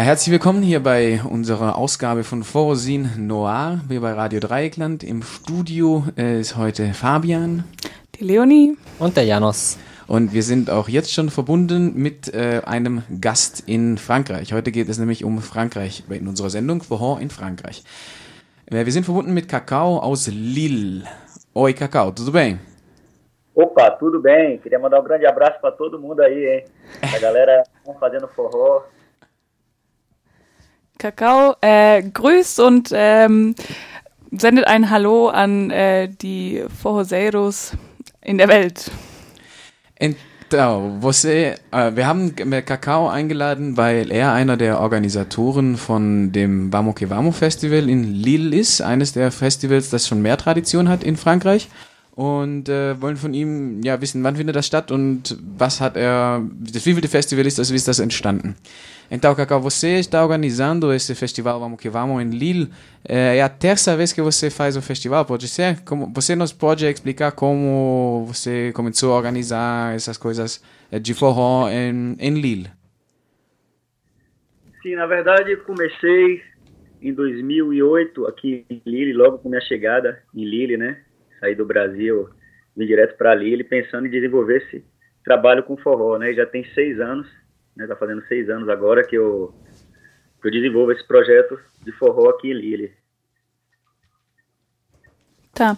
Ja, herzlich willkommen hier bei unserer Ausgabe von Forosin Noir, hier bei Radio Dreieckland. Im Studio äh, ist heute Fabian Die Leonie. Und der Janos. und wir sind auch jetzt schon verbunden mit äh, einem Gast in Frankreich. Heute geht es nämlich um Frankreich in unserer Sendung Vorhor in Frankreich. Äh, wir sind verbunden mit Kakao aus Lille. Oi, Kakao, tudo bem? Opa, tudo bem? Queria mandar um grande abraço para todo mundo aí, hein? A galera fazendo forró. Kakao äh, grüßt und ähm, sendet ein Hallo an äh, die Forroseiros in der Welt. Então, você, äh, wir haben Kakao eingeladen, weil er einer der Organisatoren von dem Vamo que Vamo Festival in Lille ist, eines der Festivals, das schon mehr Tradition hat in Frankreich. Und äh, wollen von ihm ja wissen, wann findet das statt und was hat er, das wievielte Festival ist das, wie ist das entstanden? Então, Cacau, você está organizando esse festival Vamos que Vamos em Lille. É, é a terça vez que você faz o festival, pode ser? Como, você nos pode explicar como você começou a organizar essas coisas eh, de forró em, em Lille? Sim, na verdade, comecei em 2008 aqui em Lille, logo com minha chegada em Lille, né? Saí do Brasil, vim direto para Lille, pensando em desenvolver esse trabalho com forró, né? Já tem seis anos, né? Tá fazendo seis anos agora que eu, que eu desenvolvo esse projeto de forró aqui em Lille. Da.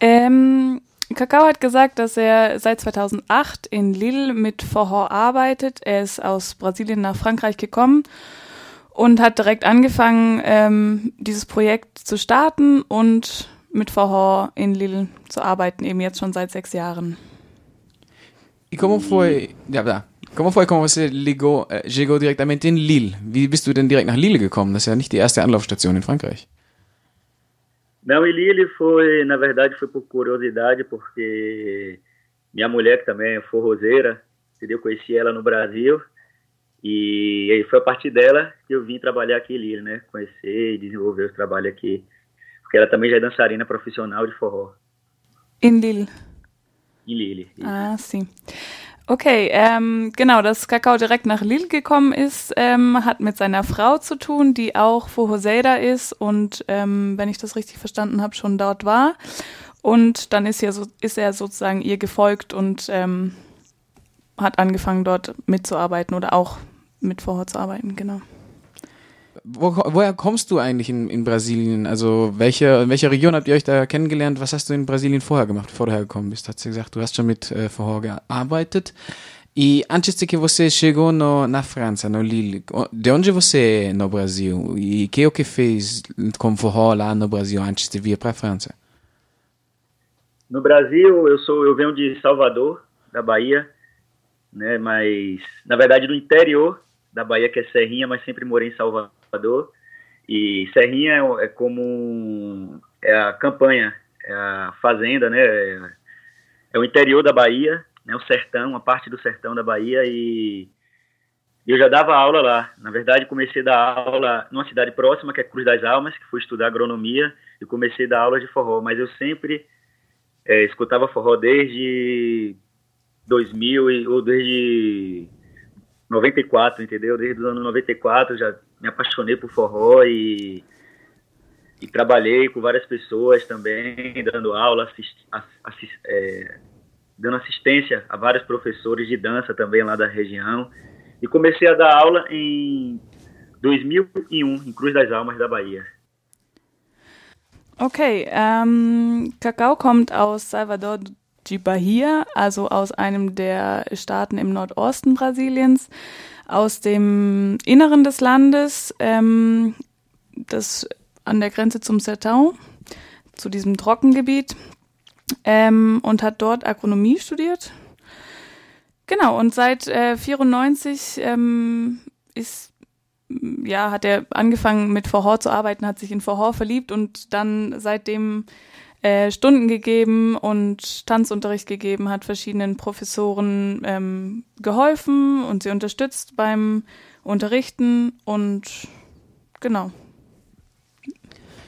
Ähm, Kakao hat gesagt, dass er seit 2008 in Lille mit Forró arbeitet. Er ist aus Brasilien nach Frankreich gekommen und hat direkt angefangen, ähm, dieses Projekt zu starten und mit Forró in Lille zu arbeiten, eben jetzt schon seit sechs Jahren. E como foi. Ja, tá. Como foi, como você ligou, äh, chegou diretamente in Lille? Wie bist du denn direkt nach Lille gekommen? Das ist ja nicht die erste Anlaufstation in Frankreich. Não, em Lille foi, na verdade, foi por curiosidade, porque minha mulher, que também é forrozeira, entendeu? Conheci ela no Brasil e aí foi a partir dela que eu vim trabalhar aqui em Lille, né? Conhecer e desenvolver o trabalho aqui. Porque ela também já é dançarina profissional de forró, In Lille. em Lille. Ah, sim. Okay, ähm, genau, dass Kakao direkt nach Lille gekommen ist, ähm, hat mit seiner Frau zu tun, die auch Hoseida ist und, ähm, wenn ich das richtig verstanden habe, schon dort war. Und dann ist, er so, ist er sozusagen ihr gefolgt und ähm, hat angefangen, dort mitzuarbeiten oder auch mit Vorher zu arbeiten, genau. Wo, woher kommst du eigentlich in, in Brasilien? Also welche, in welcher Region habt ihr euch da kennengelernt? Was hast du in Brasilien vorher gemacht, bevor du hergekommen bist? Hat sie gesagt, du hast schon mit äh, forró gearbeitet. E antes de que você chegou no, na França, no Lille, o- de onde você é no Brasil? E que é o que fez com forró lá no Brasil antes de vir para a França? No Brasil, eu sou, eu venho de Salvador, da Bahia, né? Mas na verdade do interior da Bahia, que é Serrinha, mas sempre morei em Salvador. E Serrinha é, é como é a campanha, é a fazenda, né? É, é o interior da Bahia, né? O sertão, uma parte do sertão da Bahia e eu já dava aula lá. Na verdade, comecei a dar aula numa cidade próxima, que é Cruz das Almas, que fui estudar agronomia e comecei a dar aula de forró. Mas eu sempre é, escutava forró desde 2000 e- ou desde 94, entendeu? Desde os anos 94 eu já me apaixonei por forró e, e trabalhei com várias pessoas também, dando aula, assist, assis- assis- é, dando assistência a vários professores de dança também lá da região. E comecei a dar aula em 2001, em Cruz das Almas da Bahia. Okay, ähm, Kakao kommt aus Salvador de Bahia, also aus einem der Staaten im Nordosten Brasiliens, aus dem Inneren des Landes, ähm, das an der Grenze zum Sertão, zu diesem Trockengebiet, ähm, und hat dort Agronomie studiert. Genau, und seit äh, 94 ähm, ist ja, hat er angefangen mit Forró zu arbeiten, hat sich in Forró verliebt und dann seitdem äh, Stunden gegeben und Tanzunterricht gegeben, hat verschiedenen Professoren ähm, geholfen und sie unterstützt beim Unterrichten und genau.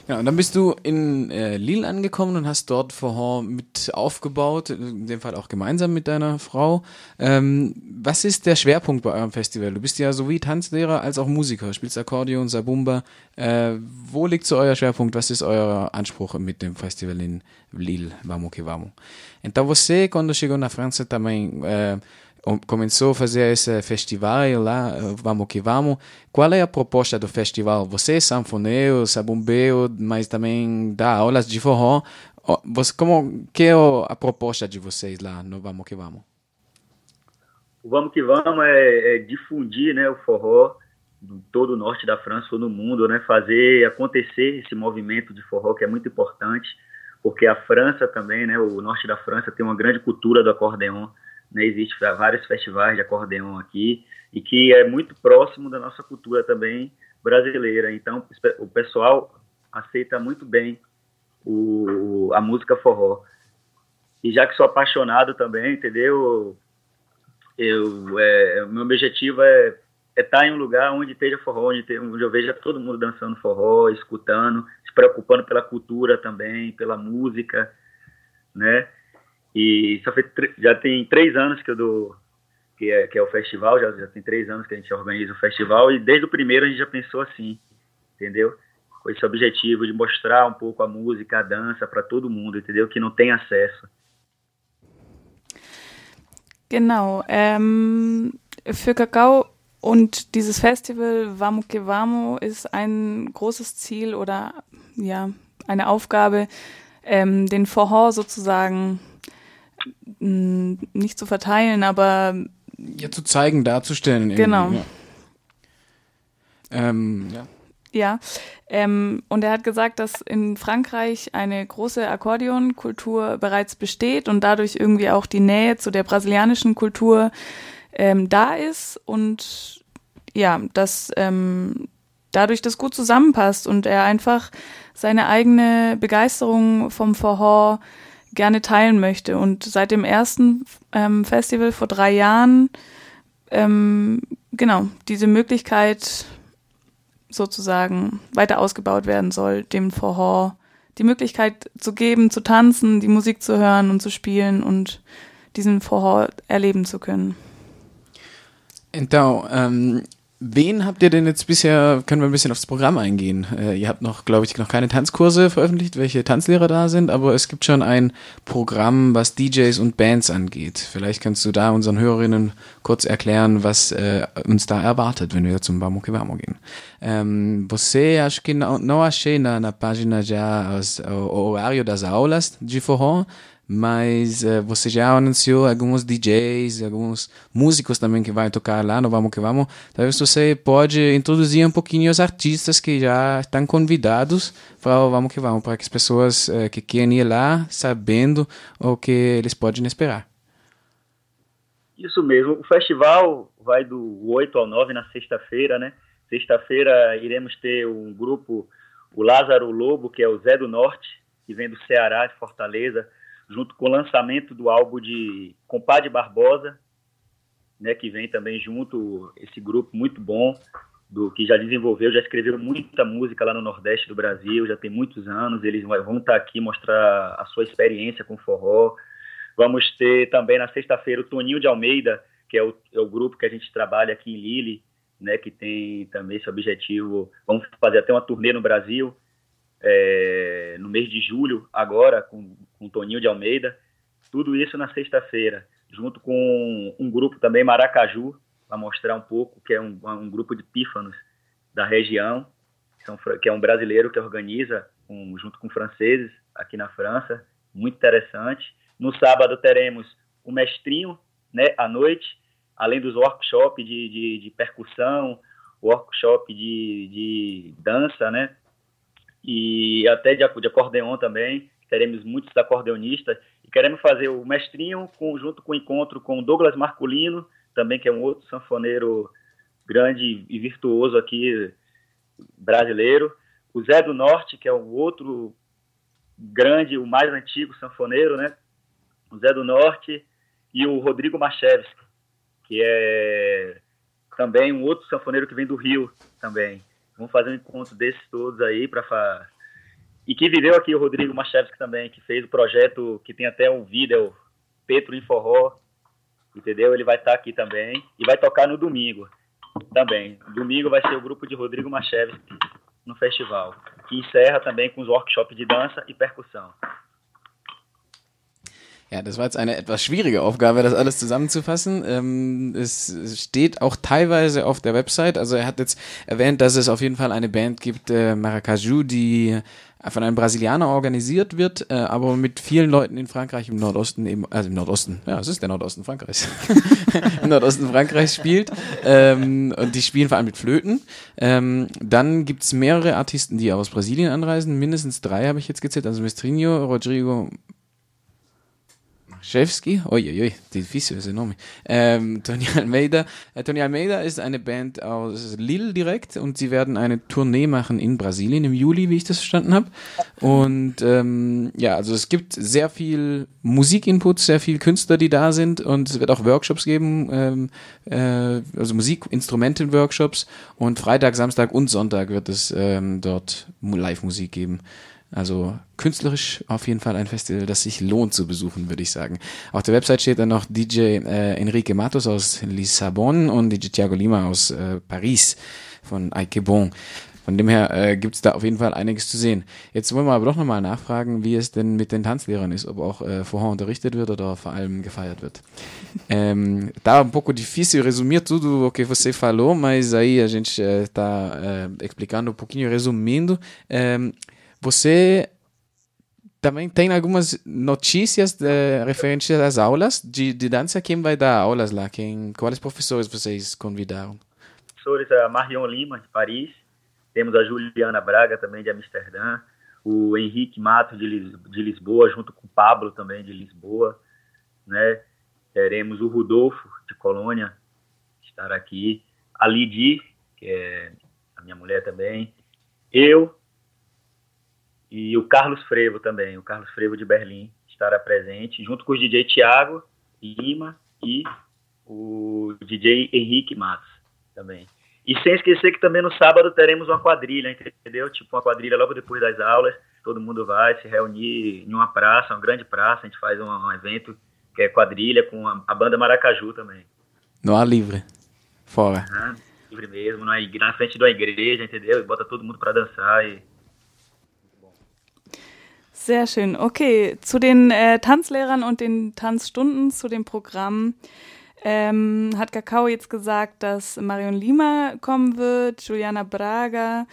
Ja, und dann bist du in äh, Lille angekommen und hast dort Forró mit aufgebaut, in dem Fall auch gemeinsam mit deiner Frau. Ähm, was ist der Schwerpunkt bei eurem Festival? Du bist ja sowie Tanzlehrer als auch Musiker, spielst Akkordeon, Sabumba. Äh, wo liegt so euer Schwerpunkt? Was ist euer Anspruch mit dem Festival in Lille, Vamos que Vamos? Então você, quando chegou na França também, o- começou a fazer esse festival lá, Vamos que Vamos. Qual é a proposta do festival? Você é sanfoneiro, sabumbeiro, mas também dá aulas de forró. Você, como, que é a proposta de vocês lá no Vamos que Vamos? O Vamos que Vamos é, é difundir né, o forró em todo o norte da França ou no mundo, né, fazer acontecer esse movimento de forró que é muito importante, porque a França também, né, o norte da França tem uma grande cultura do acordeon, né, existe vários festivais de acordeon aqui e que é muito próximo da nossa cultura também brasileira. Então o pessoal aceita muito bem o, a música forró. E já que sou apaixonado também, entendeu? eu é, meu objetivo é é estar em um lugar onde esteja forró, onde, onde eu veja todo mundo dançando forró, escutando, se preocupando pela cultura também, pela música, né? E já tem três anos que eu dou, que é, que é o festival, já, já tem três anos que a gente organiza o festival, e desde o primeiro a gente já pensou assim, entendeu? Com esse objetivo de mostrar um pouco a música, a dança para todo mundo, entendeu? Que não tem acesso. Genau. Ähm, für Kakao und dieses Festival Vamos que ist ein großes Ziel oder ja eine Aufgabe, ähm, den Forró sozusagen nicht zu verteilen, aber Ja, zu zeigen, darzustellen. irgendwie, Genau. Ja. Ähm, ja. Ja, ähm, und er hat gesagt, dass in Frankreich eine große Akkordeonkultur bereits besteht und dadurch irgendwie auch die Nähe zu der brasilianischen Kultur ähm, da ist und ja, dass ähm, dadurch das gut zusammenpasst und er einfach seine eigene Begeisterung vom Verhor gerne teilen möchte. Und seit dem ersten ähm, Festival vor drei Jahren, ähm, genau, diese Möglichkeit sozusagen weiter ausgebaut werden soll, dem Verhor die Möglichkeit zu geben, zu tanzen, die Musik zu hören und zu spielen und diesen Verhor erleben zu können. Então, ähm, Wen habt ihr denn jetzt bisher, können wir ein bisschen aufs Programm eingehen? Äh, ihr habt noch, glaube ich, noch keine Tanzkurse veröffentlicht, welche Tanzlehrer da sind, aber es gibt schon ein Programm, was DJs und Bands angeht. Vielleicht kannst du da unseren Hörerinnen kurz erklären, was äh, uns da erwartet, wenn wir zum que Vamos gehen. Ähm, você, acho que não, achei na, na página já o horário das aulas de forró, mas uh, você já anunciou alguns DJs, alguns músicos também que vai tocar lá no Vamos Que Vamos. Talvez você pode introduzir um pouquinho os artistas que já estão convidados para o Vamos Que Vamos, para que as pessoas uh, que querem ir lá sabendo o que eles podem esperar. Isso mesmo. O festival vai do 8 ao 9 na sexta-feira, né? Sexta-feira iremos ter um grupo, o Lázaro Lobo, que é o Zé do Norte, que vem do Ceará, de Fortaleza, junto com o lançamento do álbum de Compadre Barbosa, né, que vem também junto esse grupo muito bom, do que já desenvolveu, já escreveu muita música lá no Nordeste do Brasil, já tem muitos anos, eles vão estar aqui mostrar a sua experiência com forró. Vamos ter também na sexta-feira o Toninho de Almeida, que é o, é o grupo que a gente trabalha aqui em Lille, né, que tem também esse objetivo. Vamos fazer até uma turnê no Brasil, é, no mês de julho, agora, com, com Toninho de Almeida. Tudo isso na sexta-feira, junto com um grupo também, Maracaju, para mostrar um pouco, que é um, um grupo de pífanos da região, que, são, que é um brasileiro que organiza, um, junto com franceses, aqui na França. Muito interessante. No sábado teremos o mestrinho, né, à noite, além dos workshops de, de, de percussão, workshop de, de dança, né, e até de, de acordeon também. Teremos muitos acordeonistas e queremos fazer o mestrinho junto com o encontro com Douglas Marculino, também que é um outro sanfoneiro grande e virtuoso aqui brasileiro. O Zé do Norte, que é o outro grande, o mais antigo sanfoneiro, né? O Zé do Norte e o Rodrigo Machevski, que é também um outro sanfoneiro que vem do Rio também. Vamos fazer um encontro desses todos aí para fa... e que viveu aqui o Rodrigo Machevski também, que fez o projeto que tem até um vídeo Petro em Forró, entendeu? Ele vai estar tá aqui também e vai tocar no domingo também. Domingo vai ser o grupo de Rodrigo Machevski no festival, que encerra também com os workshops de dança e percussão. Ja, das war jetzt eine etwas schwierige Aufgabe, das alles zusammenzufassen. Ähm, es steht auch teilweise auf der Website. Also er hat jetzt erwähnt, dass es auf jeden Fall eine Band gibt, äh, Maracaju, die von einem Brasilianer organisiert wird, äh, aber mit vielen Leuten in Frankreich im Nordosten eben, also im Nordosten, ja, es ist der Nordosten Frankreichs, im Nordosten Frankreichs spielt. Ähm, und die spielen vor allem mit Flöten. Ähm, dann gibt's mehrere Artisten, die aus Brasilien anreisen, mindestens drei habe ich jetzt gezählt, also Mestrinho, Rodrigo Chevsky, uiuiui, difícil esse nome. Ähm, Tony Almeida. Äh, Tony Almeida ist eine Band aus Lille direkt und sie werden eine Tournee machen in Brasilien im Juli, wie ich das verstanden habe. Und ähm, ja, also es gibt sehr viel Musikinput, sehr viel Künstler, die da sind und es wird auch Workshops geben, ähm, äh, also Musikinstrumenten-Workshops und Freitag, Samstag und Sonntag wird es ähm, dort Live-Musik geben. Also künstlerisch auf jeden Fall ein Festival, das sich lohnt zu besuchen, würde ich sagen. Auf der Website steht dann noch DJ äh, Enrique Matos aus Lissabon und DJ Thiago Lima aus äh, Paris von Aikebon. Von dem her äh, gibt es da auf jeden Fall einiges zu sehen. Jetzt wollen wir aber doch nochmal nachfragen, wie es denn mit den Tanzlehrern ist, ob auch äh, vorher unterrichtet wird oder vor allem gefeiert wird. ähm, tá um pouco difícil resumir tudo o que você falou, mas aí a gente está uh, uh, explicando um pouquinho, resumindo. Um, Você também tem algumas notícias de, referentes às aulas de, de dança. Quem vai dar aulas lá? Quem, quais professores vocês convidaram? Professores, a Marion Lima, de Paris. Temos a Juliana Braga, também de Amsterdã. O Henrique Matos, de, de Lisboa, junto com o Pablo, também de Lisboa. Né? Teremos o Rodolfo, de Colônia, estar aqui. A Lidi, que é a minha mulher também. Eu e o Carlos Frevo também, o Carlos Frevo de Berlim estará presente, junto com o DJ Thiago Lima e o DJ Henrique Matos também. E sem esquecer que também no sábado teremos uma quadrilha, entendeu? Tipo uma quadrilha logo depois das aulas, todo mundo vai se reunir em uma praça, uma grande praça, a gente faz um, um evento que é quadrilha com a, a, banda Maracaju também. No ar livre, fora. Ah, livre mesmo, na, na frente da igreja, entendeu? E bota todo mundo para dançar e Sehr schön. Okay, zu den äh, Tanzlehrern und den Tanzstunden, zu dem Programm. Ähm, hat Kakao jetzt gesagt, dass Marion Lima kommen wird, Juliana Braga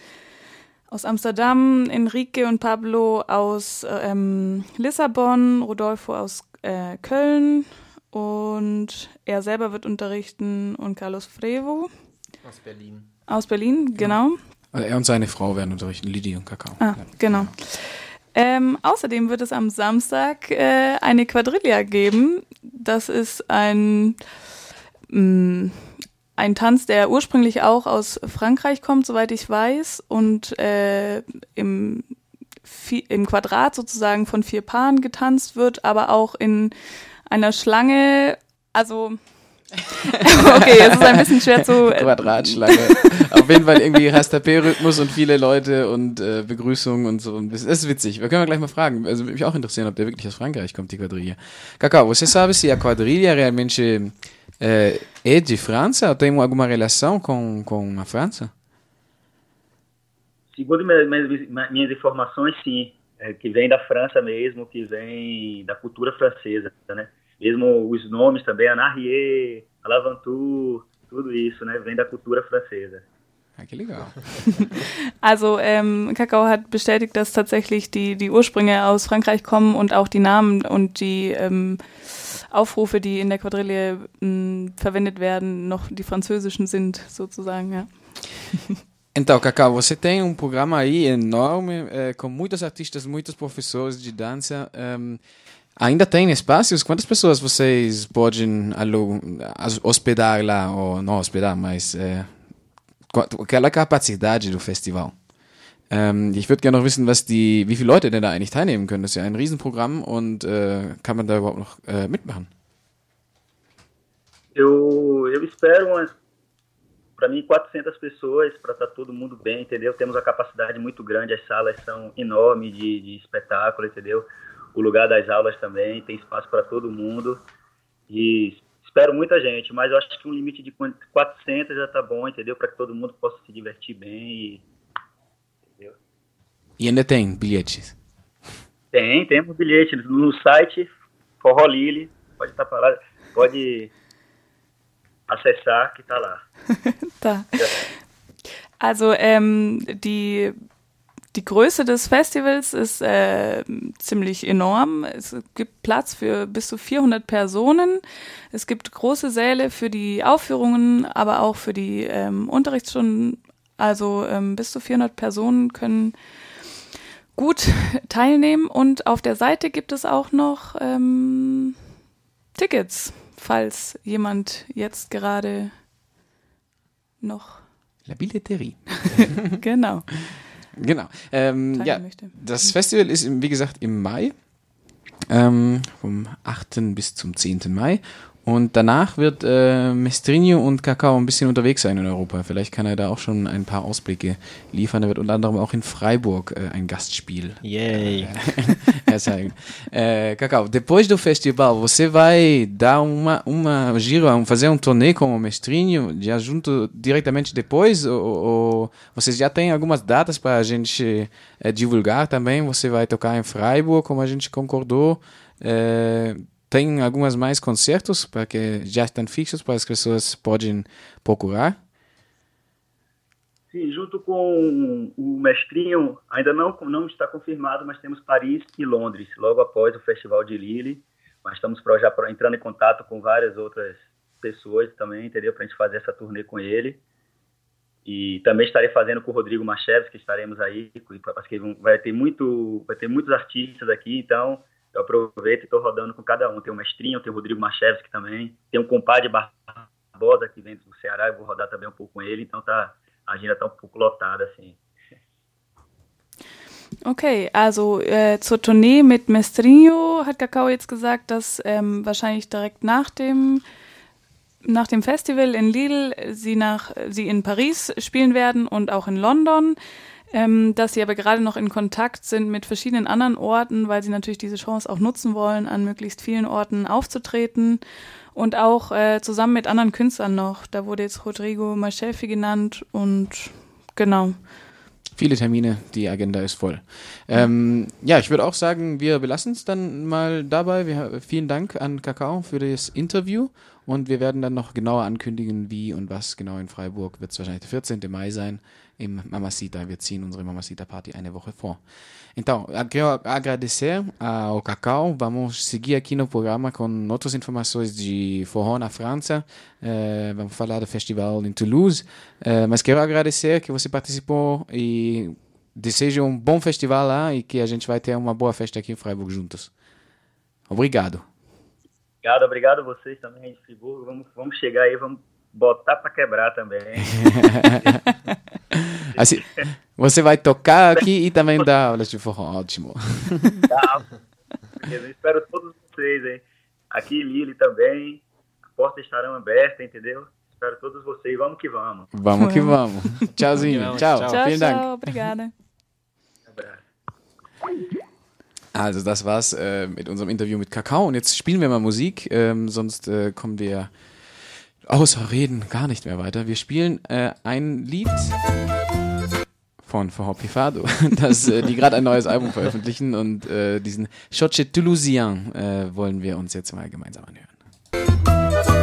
aus Amsterdam, Enrique und Pablo aus ähm, Lissabon, Rodolfo aus äh, Köln und er selber wird unterrichten und Carlos Frevo. Aus Berlin. Aus Berlin, genau. Also er und seine Frau werden unterrichten, Lidi und Kakao. Ah, ja. genau. Ähm, außerdem wird es am Samstag äh, eine Quadrilla geben. Das ist ein, mh, mm, ein Tanz, der ursprünglich auch aus Frankreich kommt, soweit ich weiß, und äh, im, im Quadrat sozusagen von vier Paaren getanzt wird, aber auch in einer Schlange, also okay, es ist ein bisschen schwer zu. Quadratschlange. Auf jeden Fall irgendwie Rastapé-Rhythmus und viele Leute und äh, Begrüßungen und so. Das ist witzig. Wir können wir gleich mal fragen. Also würde mich auch interessieren, ob der wirklich aus Frankreich kommt, die quadrilha. Cacau, você sabe se a quadrilha realmente é, é de França ou tem alguma relação com, com a França? Segundo minhas, minhas informações, sim. É, que vem da França mesmo, que vem da cultura francesa, né? Mesmo os nomes também, Anarrier, Alavantour, tudo isso, né, vem da cultura francesa. Ja, que legal. Also ähm, Kakao hat bestätigt, dass tatsächlich die, die Ursprünge aus Frankreich kommen und auch die Namen und die ähm, Aufrufe, die in der Quadrille ähm, verwendet werden, noch die französischen sind, sozusagen, ja. Então, Cacau, você tem um programa aí enorme, é, com muitos artistas, muitos professores de dança. Um, Ainda tem espaços? Quantas pessoas vocês podem hospedar lá? Ou não hospedar, mas é, aquela capacidade do Festival? Ähm, ich würde gerne noch wissen, was die, wie viele Leute denn da eigentlich teilnehmen können. Das ist ja ein Riesenprogramm und äh, kann man da überhaupt noch äh, mitmachen? Eu, eu espero para mim, 400 pessoas para estar tá todo mundo bem, entendeu? Temos a capacidade muito grande, as salas são enormes de, de espetáculo, entendeu? O lugar das aulas também, tem espaço para todo mundo. E espero muita gente, mas eu acho que um limite de 400 já tá bom, entendeu? Para que todo mundo possa se divertir bem. E, entendeu? e ainda tem bilhetes? Tem, temos bilhetes no site Forró Lili, pode estar tá lá, pode acessar que está lá. tá. Also ähm, die Die Größe des Festivals ist äh, ziemlich enorm. Es gibt Platz für bis zu 400 Personen. Es gibt große Säle für die Aufführungen, aber auch für die ähm, Unterrichtsstunden. Also ähm, bis zu 400 Personen können gut teilnehmen. Und auf der Seite gibt es auch noch ähm, Tickets, falls jemand jetzt gerade noch. La Billetterie. genau. Genau. Ähm, ja, das Festival ist, wie gesagt, im Mai. Ähm, vom 8. bis zum 10. Mai. Und danach wird äh, Mestrinho und Kakao ein bisschen unterwegs sein in Europa. Vielleicht kann er da auch schon ein paar Ausblicke liefern. Er wird unter anderem auch in Freiburg äh, ein Gastspiel. Yay! é, Cacau, depois do festival, você vai dar uma, uma giro, fazer um turnê com o Mestrinho já junto diretamente depois? Ou, ou vocês já têm algumas datas para a gente é, divulgar também? Você vai tocar em Freiburg, como a gente concordou. Tem algumas mais concertos para que já estão fixos para as pessoas podem procurar? Sim, junto com o mestrinho, ainda não, não está confirmado, mas temos Paris e Londres, logo após o Festival de Lille. Mas estamos já entrando em contato com várias outras pessoas também, entendeu? Para a gente fazer essa turnê com ele. E também estarei fazendo com o Rodrigo Machevs, que estaremos aí, porque vai ter muito, vai ter muitos artistas aqui, então eu aproveito e estou rodando com cada um. Tem o Mestrinho, tem o Rodrigo Machevski também, tem o Compadre Barbosa, que vem do Ceará, eu vou rodar também um pouco com ele, então tá, a agenda tá um pouco lotada, assim. Okay, also äh, zur Tournee mit Mestrinho hat Kakao jetzt gesagt, dass ähm, wahrscheinlich direkt nach dem nach dem Festival in Lille sie nach sie in Paris spielen werden und auch in London, ähm, dass sie aber gerade noch in Kontakt sind mit verschiedenen anderen Orten, weil sie natürlich diese Chance auch nutzen wollen, an möglichst vielen Orten aufzutreten und auch äh, zusammen mit anderen Künstlern noch. Da wurde jetzt Rodrigo Machefi genannt und genau. Viele Termine, die Agenda ist voll. Ähm, ja, ich würde auch sagen, wir belassen es dann mal dabei. Wir, vielen Dank an Kakao für das Interview und wir werden dann noch genauer ankündigen, wie und was genau in Freiburg wird es wahrscheinlich der 14. Mai sein im Mamacita. Wir ziehen unsere Mamacita Party eine Woche vor. Então, quero agradecer ao Cacau. Vamos seguir aqui no programa com outras informações de forró na França. Eh, vamos falar do festival em Toulouse. Eh, mas quero agradecer que você participou e desejo um bom festival lá e que a gente vai ter uma boa festa aqui em Freiburg juntos. Obrigado. Obrigado, obrigado a vocês também de Friburgo. Vamos, vamos chegar aí, vamos botar para quebrar também. assim, você vai tocar aqui e também dar aulas de forró. Ótimo. Tá. Eu espero todos vocês, hein? Aqui Lille também. As portas estarão abertas, entendeu? Espero todos vocês. Vamos que vamos. Vamos que vamos. Tchauzinho. Tchau. Ciao, Vielen Dank. ciao, obrigada. Um abraço. Also das war's äh, mit unserem Interview mit Kakao und jetzt spielen wir mal Musik, ähm, sonst äh, kommen wir außer Reden gar nicht mehr weiter. Wir spielen äh, ein Lied von Forró Pifado, das, äh, die gerade ein neues Album veröffentlichen und äh, diesen Choche Toulousien äh, wollen wir uns jetzt mal gemeinsam anhören.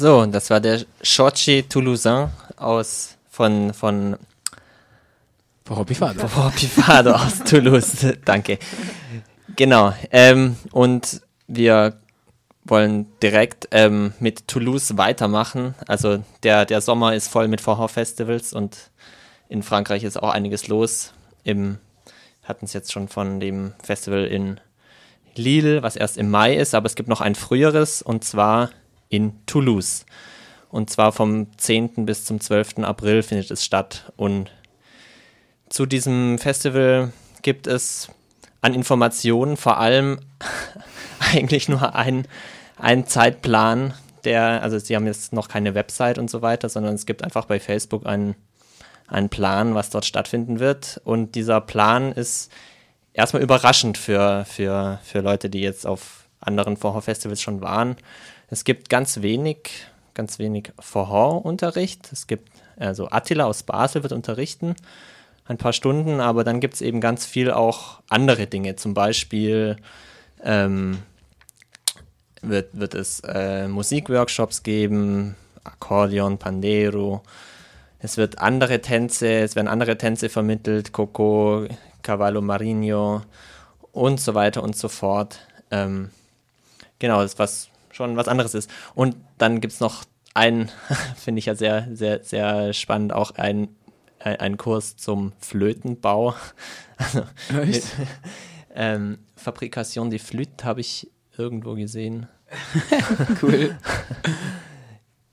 So, das war der Chochi Toulousain aus von von Pifado. Pifado aus Toulouse. Danke. Genau. Ähm, und wir wollen direkt ähm, mit Toulouse weitermachen. Also der, der Sommer ist voll mit Vorhor-Festivals und in Frankreich ist auch einiges los. Im hatten es jetzt schon von dem Festival in Lille, was erst im Mai ist, aber es gibt noch ein früheres und zwar in Toulouse. Und zwar vom 10. bis zum 12. April findet es statt. Und zu diesem Festival gibt es an Informationen vor allem eigentlich nur einen, Zeitplan, der, also sie haben jetzt noch keine Website und so weiter, sondern es gibt einfach bei Facebook einen, einen Plan, was dort stattfinden wird. Und dieser Plan ist erstmal überraschend für, für, für Leute, die jetzt auf anderen Vorhor-Festivals schon waren. Es gibt ganz wenig, ganz wenig Vorhor-Unterricht. Es gibt, also Attila aus Basel wird unterrichten ein paar Stunden, aber dann gibt es eben ganz viel auch andere Dinge. Zum Beispiel ähm, wird, wird es äh, Musikworkshops geben, Akkordeon, Pandero. Es wird andere Tänze, es werden andere Tänze vermittelt, Coco, Cavallo Marino und so weiter und so fort. Ähm, genau, das was schon was anderes ist. Und dann gibt es noch einen, finde ich ja sehr, sehr, sehr spannend, auch ein ein, ein Kurs zum Flötenbau. Also, mit, ähm, Fabrikation de Flûte habe ich irgendwo gesehen. cool.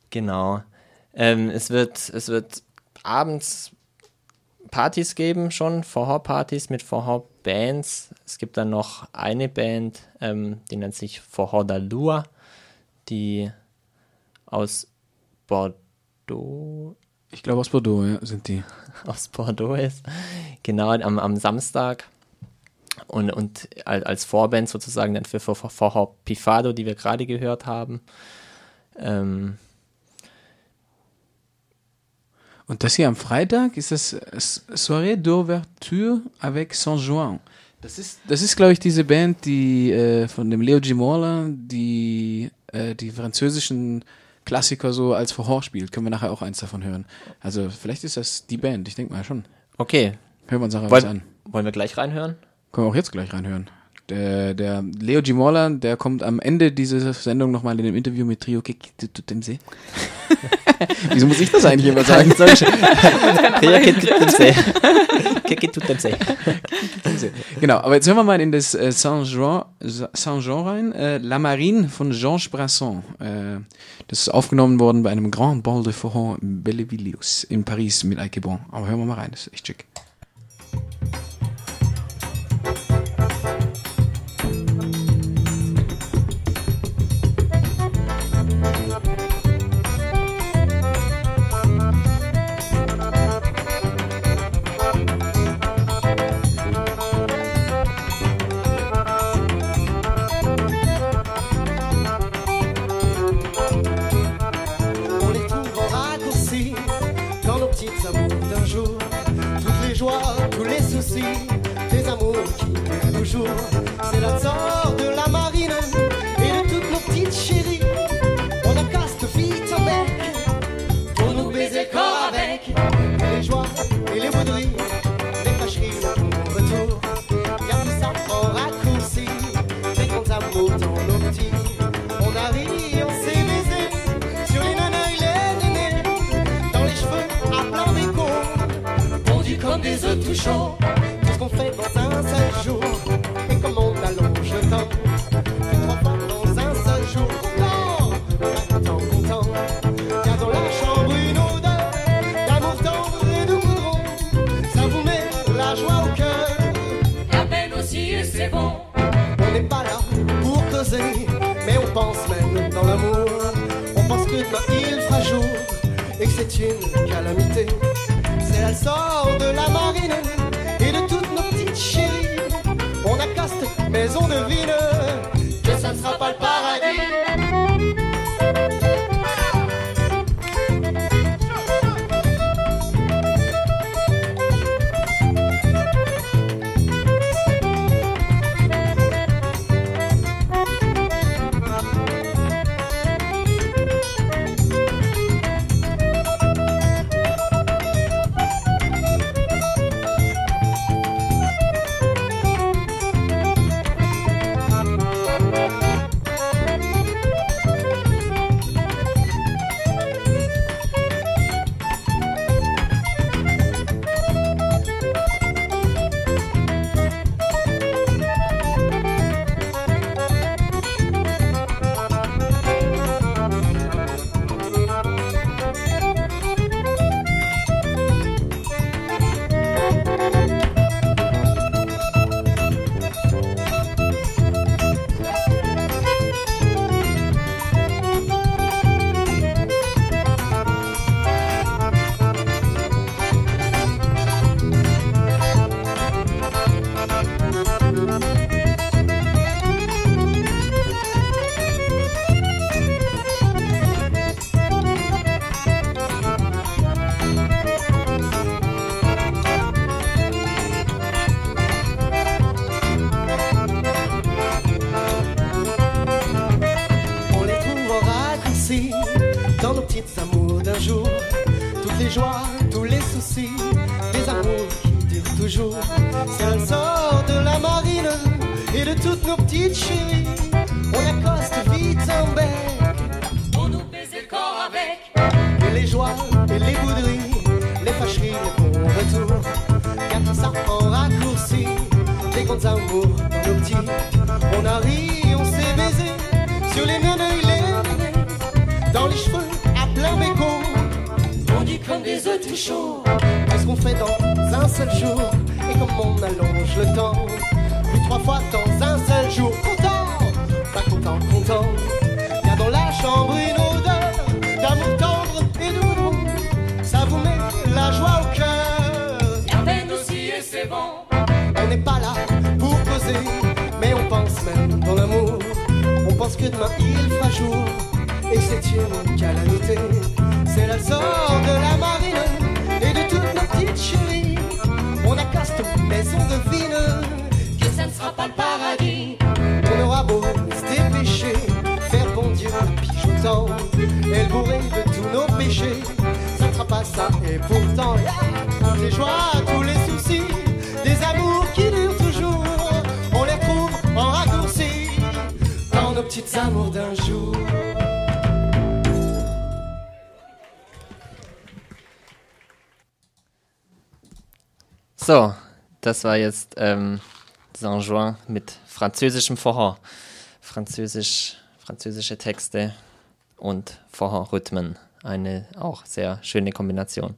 genau. Ähm, es, wird, es wird abends Partys geben, schon Vorhor-Partys mit Vorhor-Bands. Es gibt dann noch eine Band, ähm, die nennt sich Vorhor da Lua, die aus Bordeaux ich glaube aus Bordeaux, ja, sind die. Aus Bordeaux ist. Genau, am, am Samstag. Und, und als Vorband sozusagen dann für Vorhor Pifado, die wir gerade gehört haben. Ähm und das hier am Freitag ist das Soirée d'ouverture avec Saint-Jouan. Das ist, das ist glaube ich, diese Band, die äh, von dem Leo G. Morla, die äh, die französischen Klassiker so als Vorhor spielt. Können wir nachher auch eins davon hören. Also vielleicht ist das die Band, ich denke mal schon. Okay. Hören wir uns nachher was an. Wollen wir gleich reinhören? Können wir auch jetzt gleich reinhören. Der, der Leo G. Moller, der kommt am Ende dieser Sendung nochmal in dem Interview mit Trio See. Wieso muss ich das eigentlich immer sagen? genau, aber jetzt hören wir mal in das äh, Saint-Jean Saint rein. Äh, La Marine von Georges Brasson. Äh, das ist aufgenommen worden bei einem Grand Ball de Foron in Bellevilius in Paris mit Ike Bon. Aber hören wir mal rein, das ist echt schick. Que demain il fera jour. Et c'est une calamité C'est la sort de la marine Et de toutes nos petites chéries. On accoste mais on devine Que ça ne sera pas le paradis. On aura beau se dépêcher Faire bon Dieu pigeontant Et le de tous nos péchés. Ça ne fera pas ça et pourtant Toutes les joies, tous les soucis Des amours amours d'un jour So, das war jetzt ähm, Saint-Jean mit französischem Vorhör. Französisch, französische Texte und Vorhör-Rhythmen. Eine auch sehr schöne Kombination.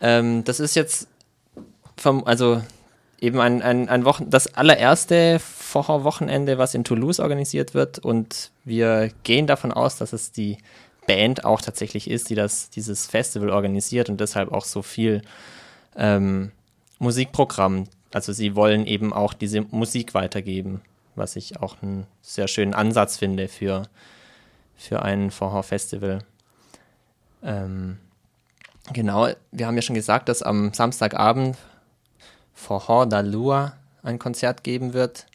Ähm, das ist jetzt vom, also eben ein, ein, ein Wochen, das allererste Vorhör-Wochenende, was in Toulouse organisiert wird. Und wir gehen davon aus, dass es die Band auch tatsächlich ist, die das, dieses Festival organisiert und deshalb auch so viel ähm, Musikprogramm. Also sie wollen eben auch diese Musik weitergeben, was ich auch einen sehr schönen Ansatz finde für, für ein Vorhör-Festival. Ähm, genau, wir haben ja schon gesagt, dass am Samstagabend Vorhör da Lua ein Konzert geben wird.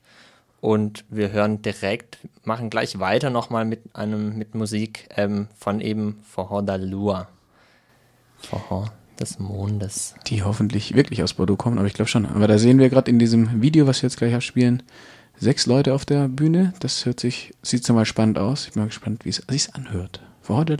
Und wir hören direkt, machen gleich weiter nochmal mit einem, mit Musik ähm, von eben Vorhör da Lua. Vorhör des Mondes. Die hoffentlich wirklich aus Bordeaux kommen, aber ich glaube schon. Aber da sehen wir gerade in diesem Video, was wir jetzt gleich abspielen, sechs Leute auf der Bühne. Das hört sich, sieht so mal spannend aus. Ich bin mal gespannt, wie es sich anhört. Vor der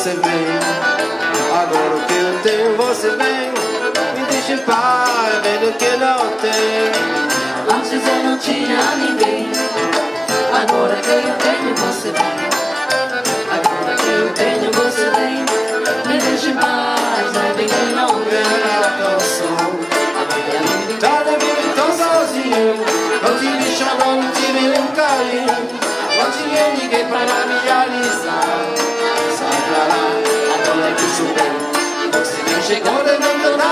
você vem. Agora o que eu tenho você vem. Me deixa em paz, vendo que não tem. Antes eu não tinha ninguém. Agora que eu tenho você vem. Agora que eu tenho você vem. Me deixa em paz, não vem que não vem. Pela canção, tá na vida tão sozinho. Não tive chão, não tive um carinho. Não tinha ninguém para me realizar. la, a to neću čuti, dok se neće gore mentora.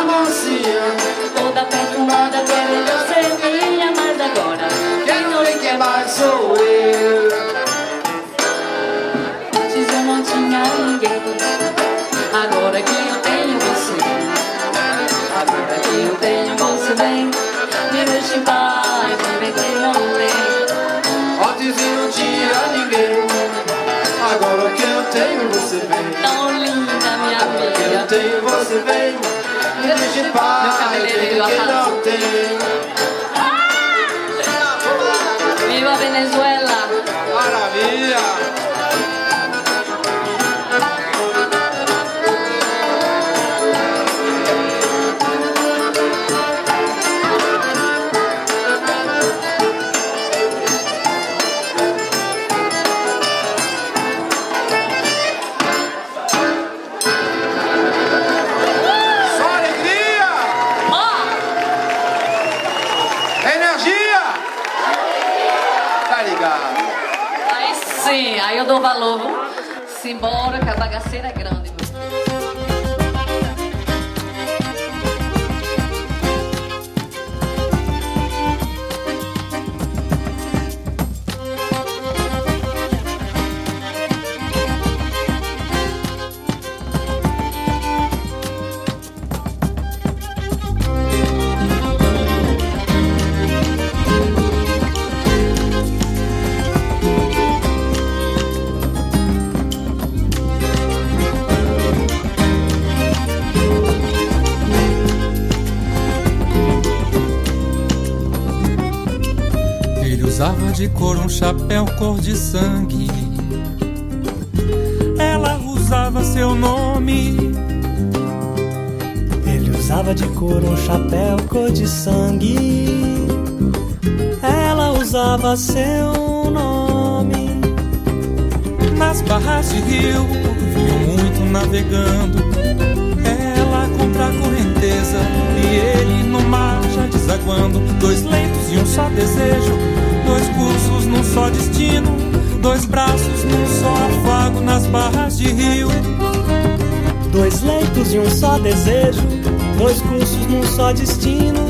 cabelera ¡Ah! ¡Viva Venezuela! ¡Maravilla! Bagaceira é grande. Chapéu cor de sangue. Ela usava seu nome. Ele usava de cor um chapéu cor de sangue. Ela usava seu nome. Nas barras de rio, vinham muito navegando. Ela contra a correnteza e ele no mar já desaguando. Dois leitos e um só desejo, dois cursos num só destino, dois braços num só afago nas barras de rio. Dois leitos e um só desejo, dois cursos num só destino,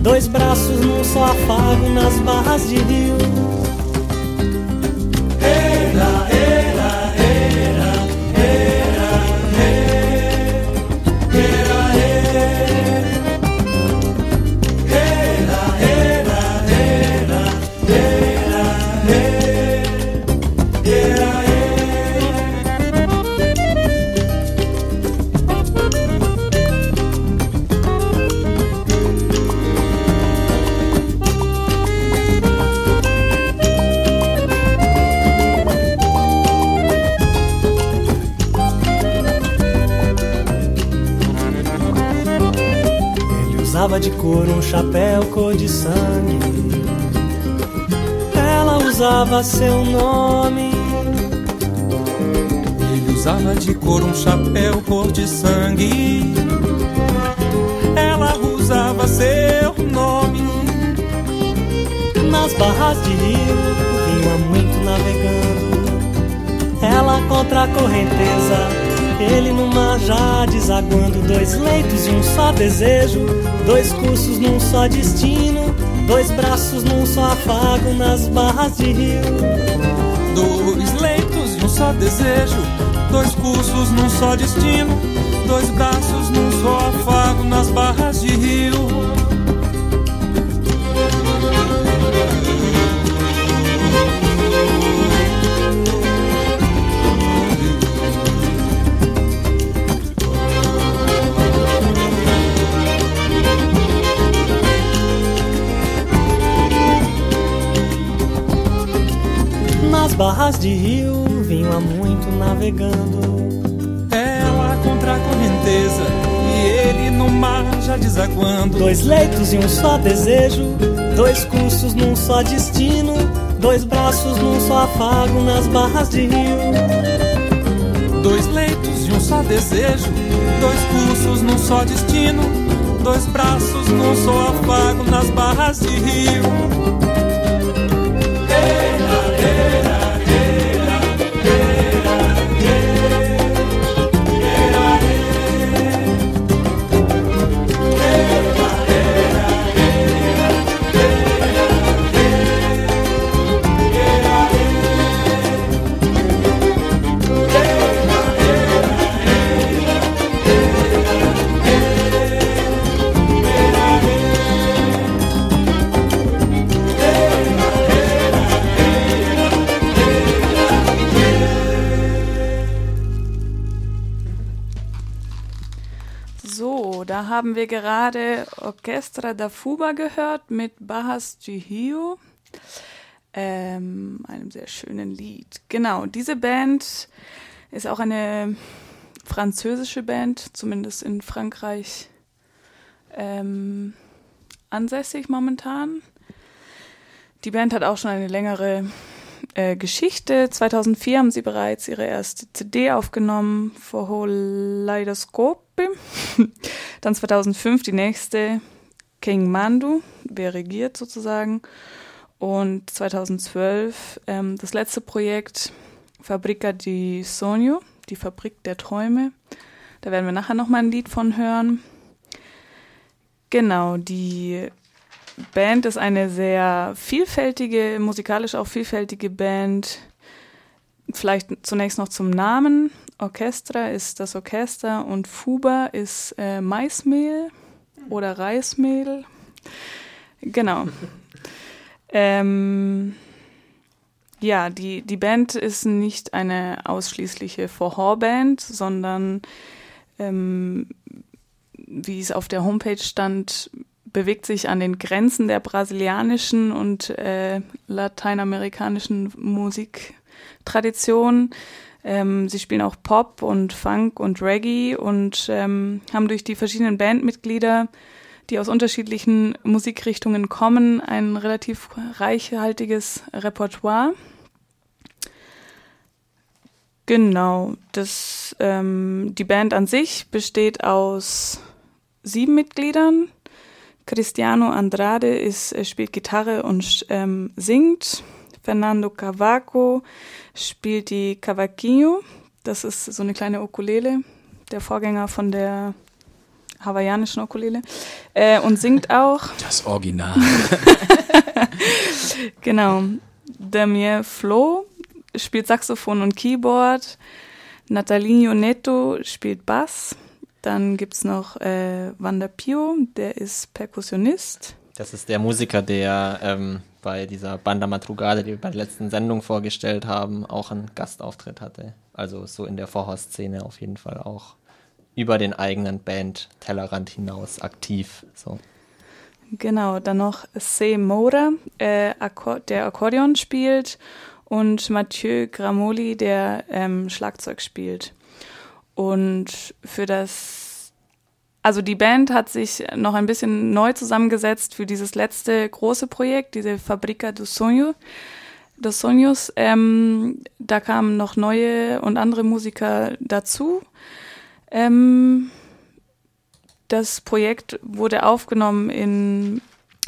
dois braços num só afago nas barras de rio. Usava seu nome. Ele usava de cor um chapéu cor de sangue. Ela usava seu nome. Nas barras de rio, vinha muito navegando. Ela contra a correnteza, ele no mar já desaguando. Dois leitos e um só desejo, dois cursos num só destino, dois braços num só afago nas barras de rio. Dois leitos e um só desejo, dois cursos num só destino, dois braços num só afago nas barras de rio. Nas barras de rio, vinha muito navegando. Ela contra a correnteza e ele no mar já desaguando. Dois leitos e um só desejo, dois cursos num só destino, dois braços num só afago nas barras de rio. Dois leitos e um só desejo, dois cursos num só destino, dois braços num só afago nas barras de rio. Haben wir gerade Orchestra da Fuba gehört mit Bahas Gihio, ähm, einem sehr schönen Lied. Genau, diese Band ist auch eine französische Band, zumindest in Frankreich ähm, ansässig momentan. Die Band hat auch schon eine längere äh, Geschichte. 2004 haben sie bereits ihre erste CD aufgenommen, Vorholeidoskope. Dann 2005 die nächste, King Mandu, wer regiert sozusagen. Und 2012 ähm, das letzte Projekt, Fabrica di Sogno, die Fabrik der Träume. Da werden wir nachher nochmal ein Lied von hören. Genau, die Band ist eine sehr vielfältige, musikalisch auch vielfältige Band. Vielleicht zunächst noch zum Namen. Orchestra ist das Orchester und Fuba ist äh, Maismehl oder Reismehl. Genau. ähm, ja, die, die Band ist nicht eine ausschließliche Vorhorband, sondern ähm, wie es auf der Homepage stand, bewegt sich an den Grenzen der brasilianischen und äh, lateinamerikanischen Musiktradition. Ähm, sie spielen auch Pop und Funk und Reggae und ähm, haben durch die verschiedenen Bandmitglieder, die aus unterschiedlichen Musikrichtungen kommen, ein relativ reichhaltiges Repertoire. Genau, das, ähm, die Band an sich besteht aus sieben Mitgliedern. Cristiano Andrade ist, er spielt Gitarre und ähm, singt. Fernando Cavaco spielt die Cavaquinho. Das ist so eine kleine Ukulele, der Vorgänger von der hawaiianischen Ukulele. Äh, und singt auch. Das Original. genau. Damien Flo spielt Saxophon und Keyboard. Natalinho Neto spielt Bass. Dann gibt es noch äh, Wanda Pio, der ist Perkussionist. Das ist der Musiker, der ähm, bei dieser Banda Madrugada, die wir bei der letzten Sendung vorgestellt haben, auch einen Gastauftritt hatte. Also so in der Vorhausszene auf jeden Fall auch über den eigenen Band Tellerrand hinaus aktiv. So. Genau, dann noch C. Moura, äh, der Akkordeon spielt und Mathieu Gramoli, der ähm, Schlagzeug spielt. Und für das, also die Band hat sich noch ein bisschen neu zusammengesetzt für dieses letzte große Projekt, diese Fabrica do Sonho. Dos Sonhos. Ähm, da kamen noch neue und andere Musiker dazu. Ähm, das Projekt wurde aufgenommen in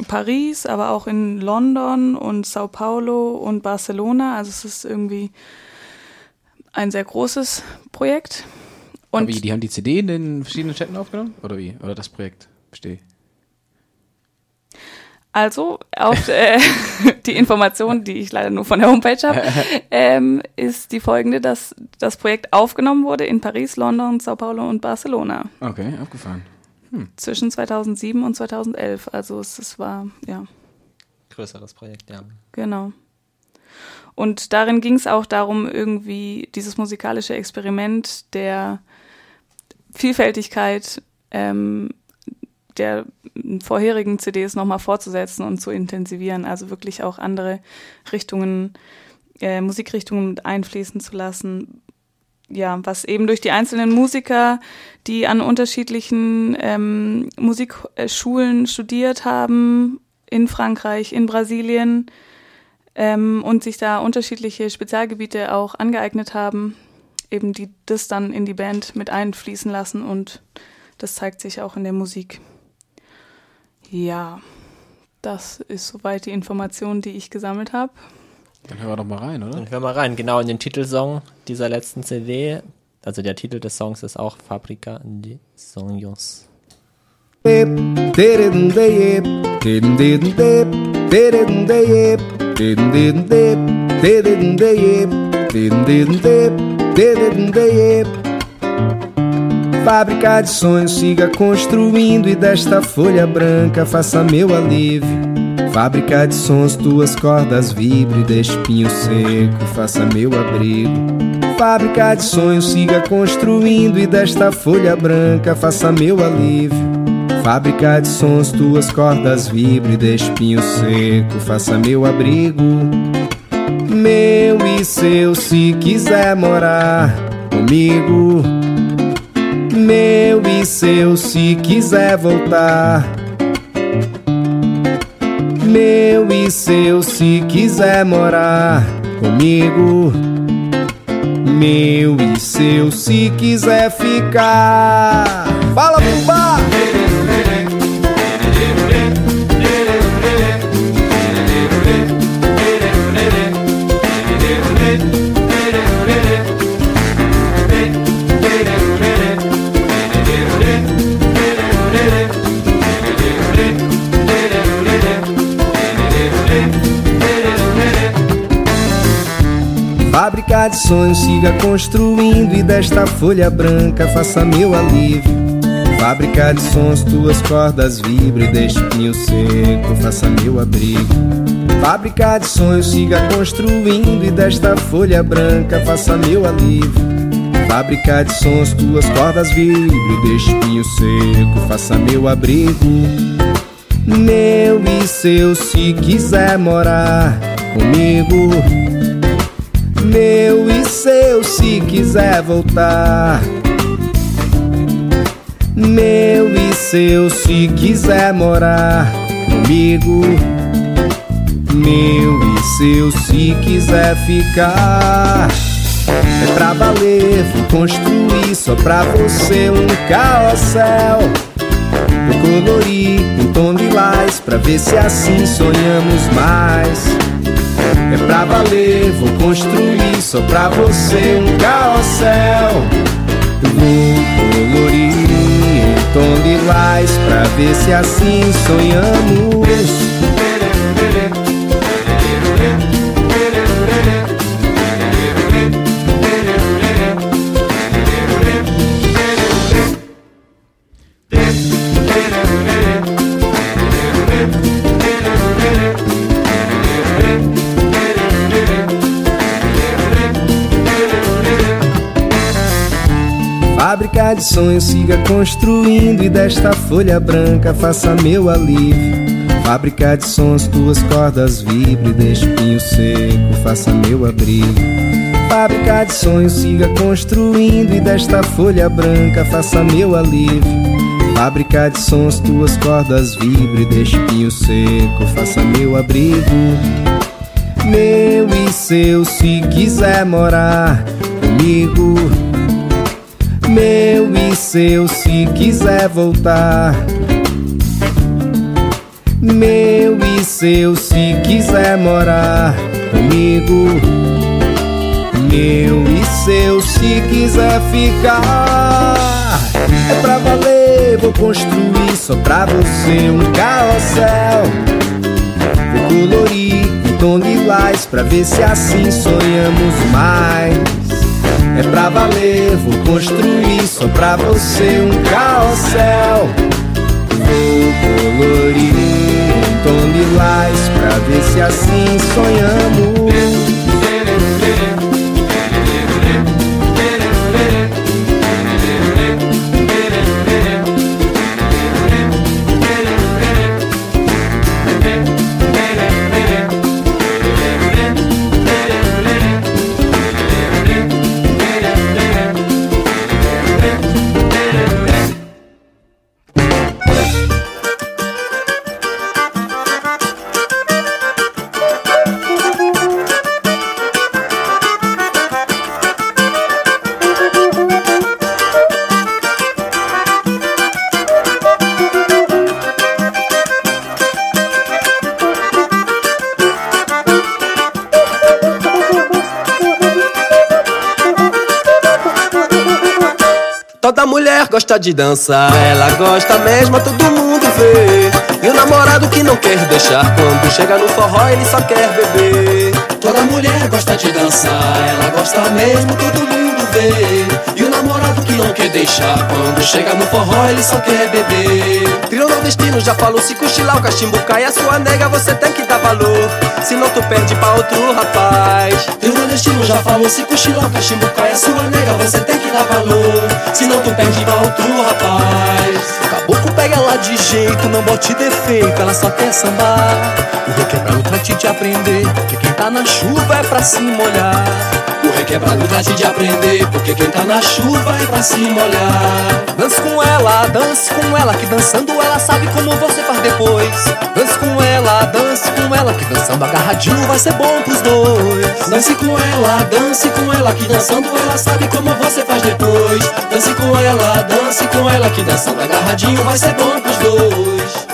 Paris, aber auch in London und Sao Paulo und Barcelona. Also es ist irgendwie ein sehr großes Projekt. Und wie, die haben die CD in den verschiedenen Städten aufgenommen? Oder wie? Oder das Projekt besteht? Also, auf äh, die Information, die ich leider nur von der Homepage habe, ähm, ist die folgende, dass das Projekt aufgenommen wurde in Paris, London, Sao Paulo und Barcelona. Okay, aufgefahren. Hm. Zwischen 2007 und 2011. Also es, es war, ja. Größeres Projekt, ja. Genau. Und darin ging es auch darum, irgendwie dieses musikalische Experiment der Vielfältigkeit ähm, der vorherigen CDs nochmal fortzusetzen und zu intensivieren, also wirklich auch andere Richtungen, äh, Musikrichtungen mit einfließen zu lassen. Ja, was eben durch die einzelnen Musiker, die an unterschiedlichen ähm, Musikschulen studiert haben, in Frankreich, in Brasilien, ähm, und sich da unterschiedliche Spezialgebiete auch angeeignet haben, eben die das dann in die Band mit einfließen lassen und das zeigt sich auch in der Musik. Ja, das ist soweit die Information, die ich gesammelt habe. Dann hören wir doch mal rein, oder? Dann hören wir rein, genau in den Titelsong dieser letzten CD. Also der Titel des Songs ist auch Fabrica de Sonhos. Fábrica de sonhos, siga construindo e desta folha branca faça meu alívio. Fábrica de sons, tuas cordas vibre, de espinho seco, faça meu abrigo. Fábrica de sonhos, siga construindo e desta folha branca faça meu alívio. Fábrica de sons, tuas cordas vibre, de espinho seco, faça meu abrigo. Meu e seu, se quiser morar comigo. Meu e seu, se quiser voltar. Meu e seu, se quiser morar comigo. Meu e seu, se quiser ficar. Fala, Fubá! Fábrica de sonhos, siga construindo e desta folha branca faça meu alívio. Fábrica de sons, tuas cordas vibre, de espinho seco, faça meu abrigo. Fábrica de sonhos, siga construindo e desta folha branca faça meu alívio. Fábrica de sons, tuas cordas vibre, de espinho seco, faça meu abrigo. Meu e seu se quiser morar comigo. Meu e seu se quiser voltar. Meu e seu se quiser morar comigo. Meu e seu se quiser ficar. É pra valer, vou construir só pra você um carrossel. Vou colorir em tom lilás pra ver se assim sonhamos mais. É pra valer, vou construir só pra você um carrossel. Vou colorir em tom lilás pra ver se assim sonhamos. De sonhos siga construindo e desta folha branca faça meu alívio. Fábrica de sons, tuas cordas vibre, deste pinho seco faça meu abrigo. Fábrica de sonhos siga construindo e desta folha branca faça meu alívio. Fábrica de sons, tuas cordas vibre, deste pinho seco faça meu abrigo. Meu e seu, se quiser morar comigo. Meu e seu, se quiser voltar. Meu e seu, se quiser morar comigo. Meu e seu, se quiser ficar. É pra valer, vou construir só pra você um carrossel. Vou colorir em tom lilás pra ver se assim sonhamos mais. É pra valer, vou construir só pra você um carrossel. Vou colorir em tom lilás pra ver se assim sonhamos. Gosta de dançar, ela gosta mesmo, todo mundo vê. E o namorado que não quer deixar, quando chega no forró ele só quer beber. Toda mulher gosta de dançar, ela gosta mesmo, todo mundo vê. O que não quer deixar, quando chega no forró ele só quer beber. Trio nordestino já falou, se cochilar o cachimbo cai, a sua nega você tem que dar valor. Senão tu perde pra outro rapaz. Trio nordestino já falou, se cochilar o cachimbo cai, a sua nega você tem que dar valor. Senão tu perde pra outro rapaz. Caboclo pega ela de jeito, não bote defeito, ela só quer sambar. O requebrado trate de aprender, que quem tá na chuva é pra se molhar. O requebrado trate de aprender, porque quem tá na chuva é pra se molhar. Dance com ela, dance com ela, que dançando ela sabe como você faz depois. Dance com ela, dance com ela, que dançando agarradinho vai ser bom pros dois. Dance com ela, dance com ela, que dançando ela sabe como você faz depois. Dance com ela, dance com ela, que dançando agarradinho vai ser bom pros dois.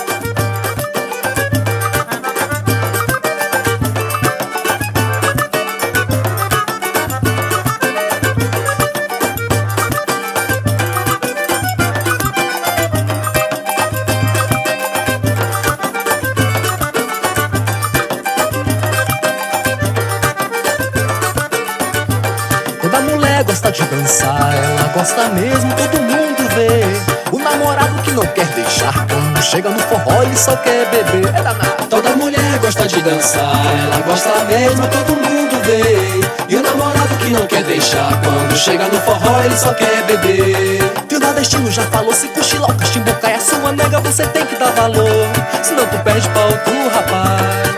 Gosta mesmo, todo mundo vê. O namorado que não quer deixar, quando chega no forró ele só quer beber. É. Toda mulher gosta de dançar, ela gosta mesmo, todo mundo vê. E o namorado que não quer deixar, quando chega no forró ele só quer beber. Nordestino já falou Se cochilar o cachimbo cai a sua nega Você tem que dar valor Senão tu perde pra outro rapaz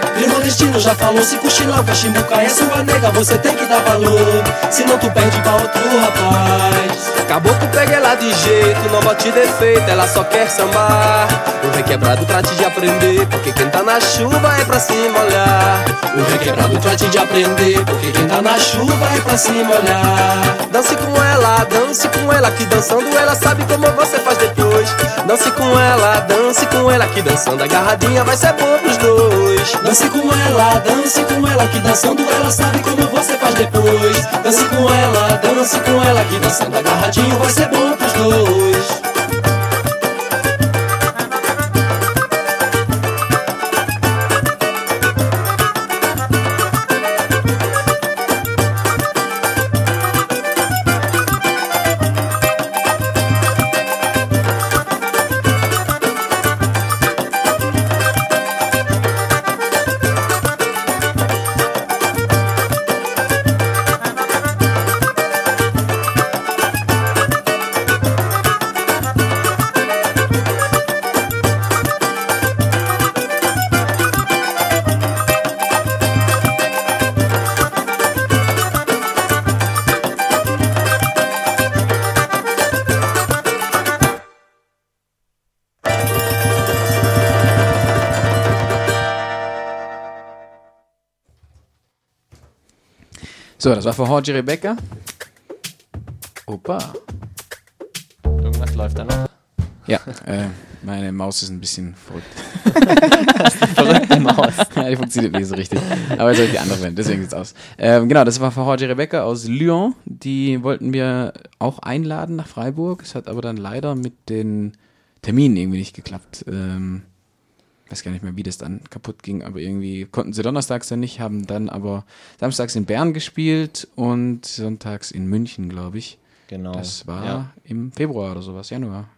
nordestino já falou, se cochilar o cachimbo cai, é sua nega, você tem que dar valor. Senão tu perde pra outro rapaz. Caboclo pega ela de jeito, não bote defeito, ela só quer sambar. O requebrado trate de aprender, porque quem tá na chuva é pra se molhar. O requebrado trate de aprender, porque quem tá na chuva é pra se molhar. Dance com ela, dance com ela, que dançando ela sabe como você faz depois. Dance com ela, dance com ela, que dançando agarradinha vai ser bom pros dois. Dance com ela, dance com ela, que dançando ela sabe como você faz depois. Dance com ela, dance com ela, que dançando agarradinho vai ser bom pros dois. So, das war für Jorge Rebecca. Opa. Irgendwas läuft da noch. Ja, äh, meine Maus ist ein bisschen verrückt. Verrückte Maus. ja, die funktioniert nicht so richtig. Aber soll die andere werden, deswegen sieht's aus. Ähm, genau, das war für Jorge Rebecca aus Lyon. Die wollten wir auch einladen nach Freiburg. Es hat aber dann leider mit den Terminen irgendwie nicht geklappt. Ähm, weiß gar nicht mehr, wie das dann kaputt ging, aber irgendwie konnten sie donnerstags dann nicht, haben dann aber samstags in Bern gespielt und sonntags in München, glaube ich. Genau. Das war Ja. im Februar oder sowas, Januar.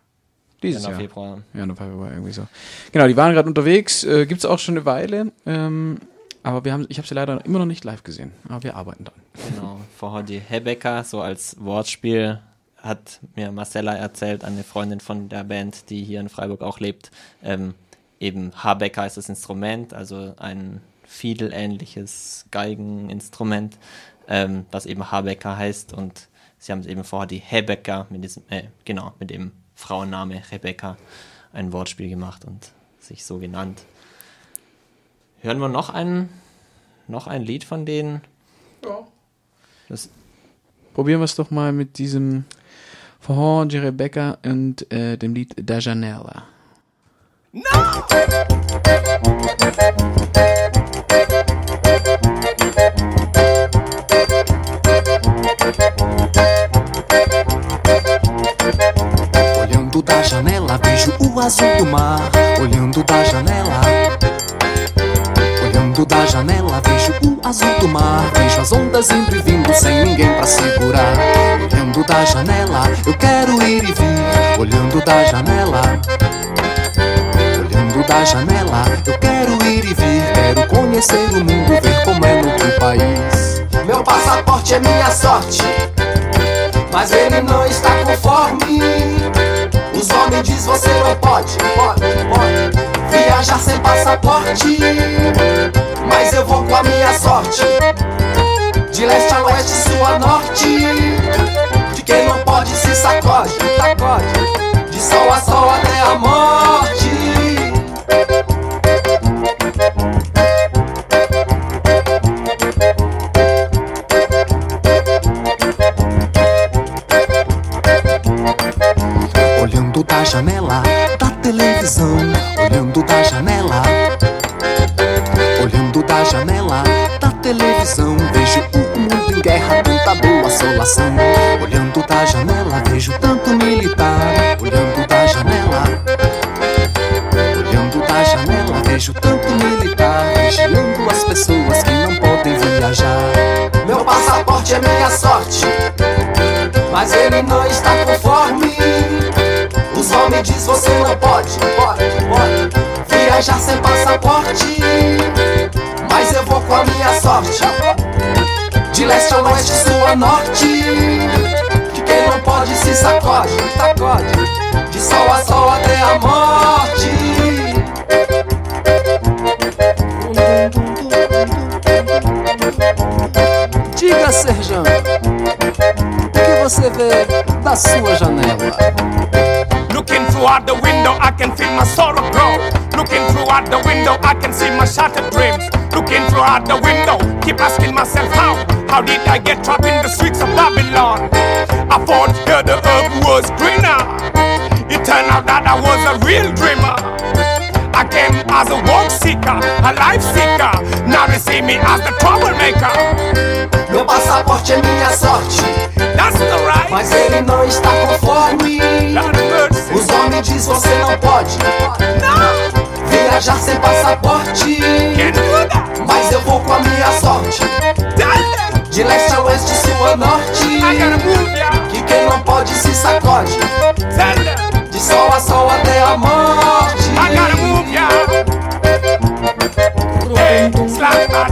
Dieses Januar, Jahr. Februar. Januar, Februar, irgendwie so. Genau, die waren gerade unterwegs, äh, gibt's auch schon eine Weile, ähm, aber wir haben, ich habe sie leider immer noch nicht live gesehen, aber wir arbeiten dran. Genau, vorher die Hebecker, so als Wortspiel, hat mir Marcella erzählt, eine Freundin von der Band, die hier in Freiburg auch lebt. Ähm, eben Habecker ist das Instrument, also ein Fiedel-ähnliches Geigeninstrument, ähm, was eben Habecker heißt. Und sie haben es eben vorher die Hebecker mit diesem, äh, genau, mit dem Frauenname Rebecca ein Wortspiel gemacht und sich so genannt. Hören wir noch ein, noch ein Lied von denen? Ja. Das Probieren wir es doch mal mit diesem für Jorge Rebecca und äh, dem Lied Da Janela. Olhando da janela, vejo o azul do mar. Olhando da janela. Olhando da janela, vejo o azul do mar. Vejo as ondas indo e vindo sem ninguém pra segurar. Olhando da janela, eu quero ir e vir. Olhando da janela. Da janela, eu quero ir e vir. Quero conhecer o mundo, ver como é no outro país. Meu passaporte é minha sorte, mas ele não está conforme. Os homens dizem você não pode, pode, pode viajar sem passaporte. Mas eu vou com a minha sorte, de leste a oeste, sul a norte. De quem não pode se sacode, sacode, de sol a sol até a morte. Da janela da televisão, olhando da janela. Olhando da janela da televisão, vejo o mundo em guerra, tanta boa assolação. Olhando da janela, vejo tanto militar. Olhando da janela. Olhando da janela, vejo tanto militar. Vigiando as pessoas que não podem viajar. Meu passaporte é minha sorte, mas ele não está conforme. Homens dizem você não pode, pode, pode viajar sem passaporte. Mas eu vou com a minha sorte, de leste a oeste, sul a norte. De quem não pode se sacode, sacode, de sol a sol até a morte. Diga, Serjão, o que você vê da sua janela? Through out the window, I can feel my sorrow grow. Looking through out the window, I can see my shattered dreams. Looking through out the window, keep asking myself how. How did I get trapped in the streets of Babylon? I thought here the earth was greener. It turned out that I was a real dreamer. I came as a work seeker, a life seeker. Now they see me as the troublemaker. Meu passaporte é minha sorte. That's the right. Mas ele não está conforme. Os homens diz você não pode. Viajar sem passaporte. Mas eu vou com a minha sorte. De leste a oeste, sul a norte. Que quem não pode se sacode. De sol a sol até a morte. I gotta move. Hey, slap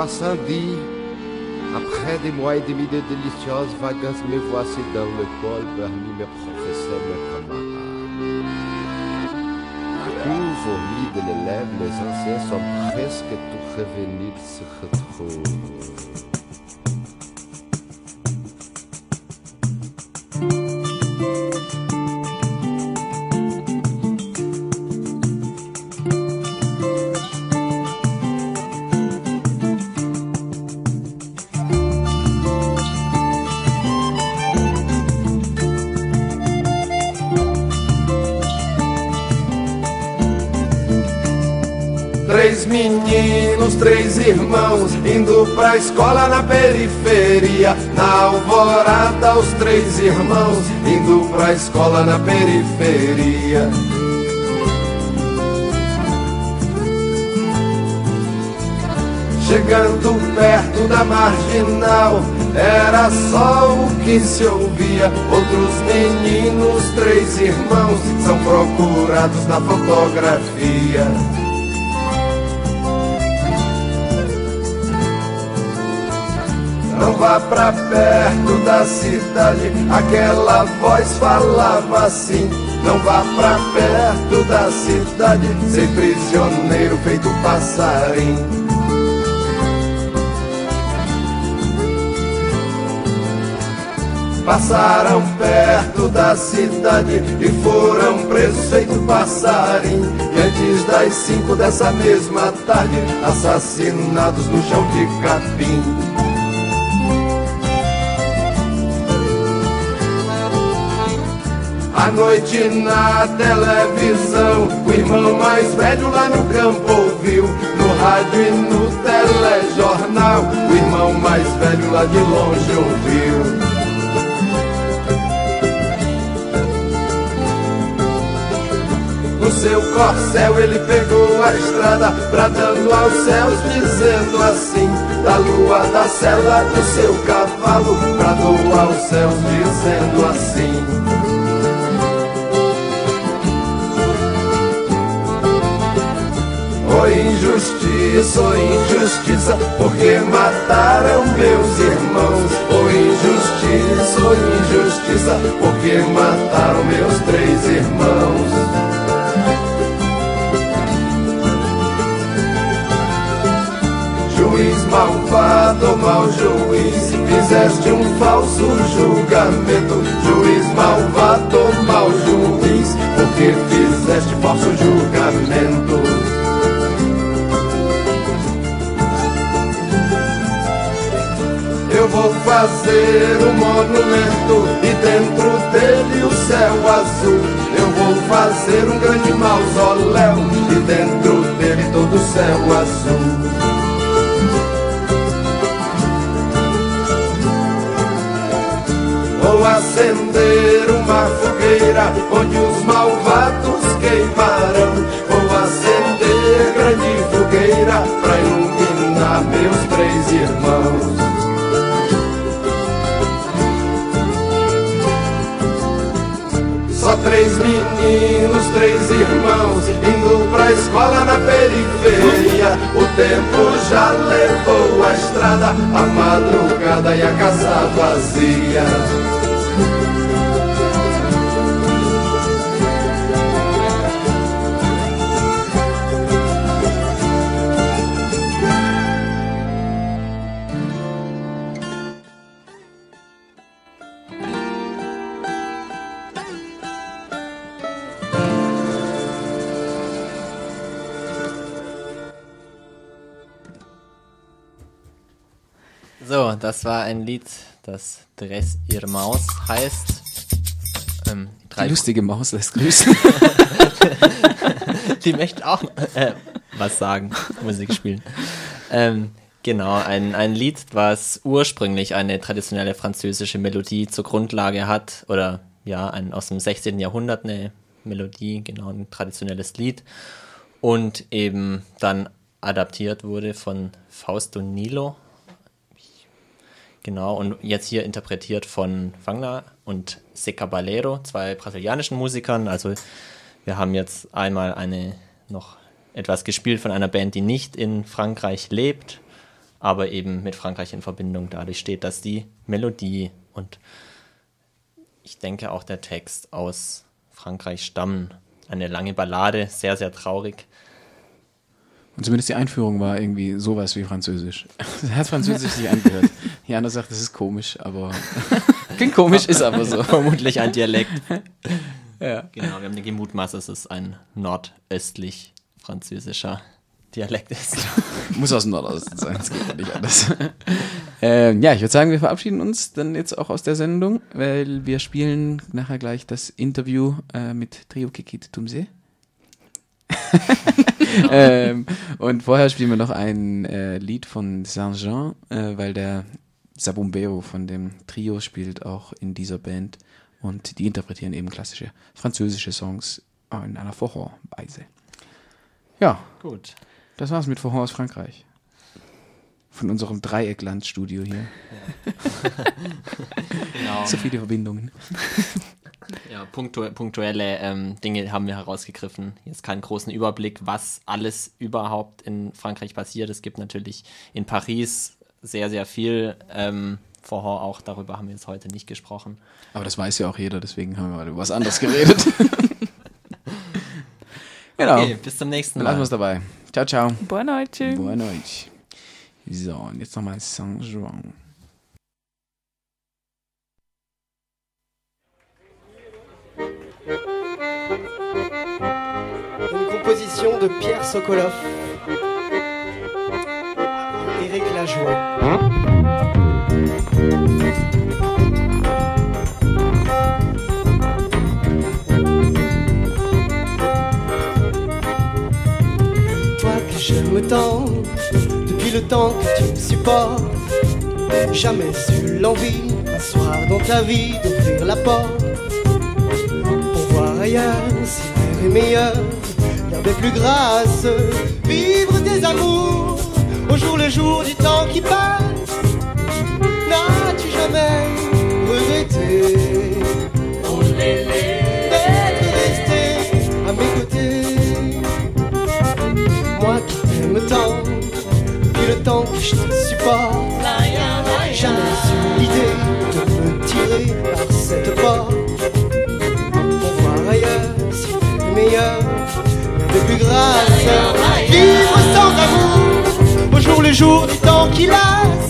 Soixante-dix, après des mois et demi de délicieuses vacances, me voici dans l'école parmi mes professeurs, mes camarades. La cour fournie de l'élève, les anciens sont presque tous revenus se retrouvent. Irmãos, indo pra escola na periferia. Na alvorada, os três irmãos, indo pra escola na periferia. Chegando perto da marginal, era só o que se ouvia. Outros meninos, três irmãos, são procurados na fotografia. Não vá pra perto da cidade, aquela voz falava assim. Não vá pra perto da cidade, ser prisioneiro feito passarinho. Passaram perto da cidade e foram presos feito passarinho. E antes das cinco dessa mesma tarde, assassinados no chão de capim. À noite na televisão, o irmão mais velho lá no campo ouviu. No rádio e no telejornal, o irmão mais velho lá de longe ouviu. No seu corcel ele pegou a estrada, bradando aos céus, dizendo assim: Da lua da cela do seu cavalo, bradou aos céus, dizendo assim. Foi injustiça, foi injustiça, porque mataram meus irmãos. Foi injustiça, foi injustiça, porque mataram meus três irmãos. Juiz malvado, mau juiz, fizeste um falso julgamento. Juiz malvado, mau juiz, porque fizeste falso julgamento. vou fazer um monumento e dentro dele o céu azul. Eu vou fazer um grande mausoléu e dentro dele todo o céu azul. Vou acender uma fogueira onde os malvados queimarão. Vou acender grande fogueira para iluminar meus três irmãos. Três meninos, três irmãos, indo pra escola na periferia. O tempo já levou a estrada, a madrugada e a casa vazia. Das war ein Lied, das Dress ihr Maus heißt. Ähm, Die lustige Maus lässt grüßen. Die möchte auch äh, was sagen, Musik spielen. Ähm, genau, ein, ein Lied, was ursprünglich eine traditionelle französische Melodie zur Grundlage hat, oder ja, ein, aus dem 16. Jahrhundert eine Melodie, genau, ein traditionelles Lied, und eben dann adaptiert wurde von Fausto Nilo, Genau, und jetzt hier interpretiert von Wagner und Se Caballero, zwei brasilianischen Musikern. Also wir haben jetzt einmal eine noch etwas gespielt von einer Band, die nicht in Frankreich lebt, aber eben mit Frankreich in Verbindung dadurch steht, dass die Melodie und ich denke auch der Text aus Frankreich stammen. Eine lange Ballade, sehr, sehr traurig. Und zumindest die Einführung war irgendwie sowas wie Französisch. Das hat Französisch sich angehört. Jana sagt, das ist komisch, aber klingt komisch, ist aber so. Vermutlich ein Dialekt. Ja. Genau, wir haben die gemutmaßt, dass es ein nordöstlich französischer Dialekt ist. Muss aus dem Nordosten sein, das geht ja nicht anders. ähm, ja, ich würde sagen, wir verabschieden uns dann jetzt auch aus der Sendung, weil wir spielen nachher gleich das Interview äh, mit Trio Kikit Tumse. ähm, und vorher spielen wir noch ein äh, Lied von Saint-Jean, äh, weil der Sabumbero von dem Trio spielt auch in dieser Band und die interpretieren eben klassische französische Songs in einer Vorhorweise. Ja, Gut. das war's mit Vorhor aus Frankreich. Von unserem Dreiecklandstudio hier. Genau. So viele Verbindungen. Ja, punktu punktuelle ähm, Dinge haben wir herausgegriffen. Jetzt keinen großen Überblick, was alles überhaupt in Frankreich passiert. Es gibt natürlich in Paris sehr, sehr viel. Ähm, vorher auch darüber haben wir jetzt heute nicht gesprochen. Aber das weiß ja auch jeder, deswegen haben wir mal über was anderes geredet. genau. Okay, bis zum nächsten Dann Mal. lassen wir es dabei. Ciao, ciao. Boa noite. Boa noite. Bizarre. Une composition de Pierre Sokolov. Éric Lajoie. je me tends le temps que tu me supportes, jamais eu l'envie, un soir dans ta vie, d'ouvrir la porte. Pour voir ailleurs si l'air est meilleur, l'herbe est plus grasse, je te supporte, jamais eu l'idée de me tirer par cette porte pour voir ailleurs si c'est meilleur, de plus grâce. Vivre sans amour, au jour le jour du temps qui lasse.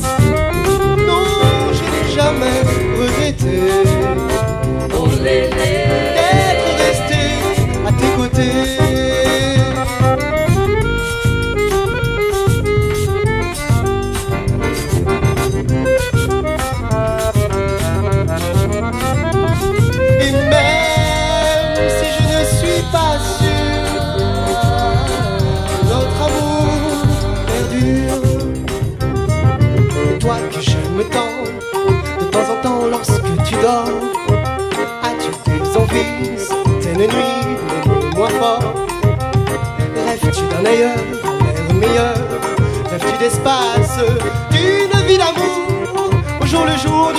Rêves-tu d'un ailleurs, un air meilleur Rêves-tu d'espace, d'une vie d'amour Au jour le jour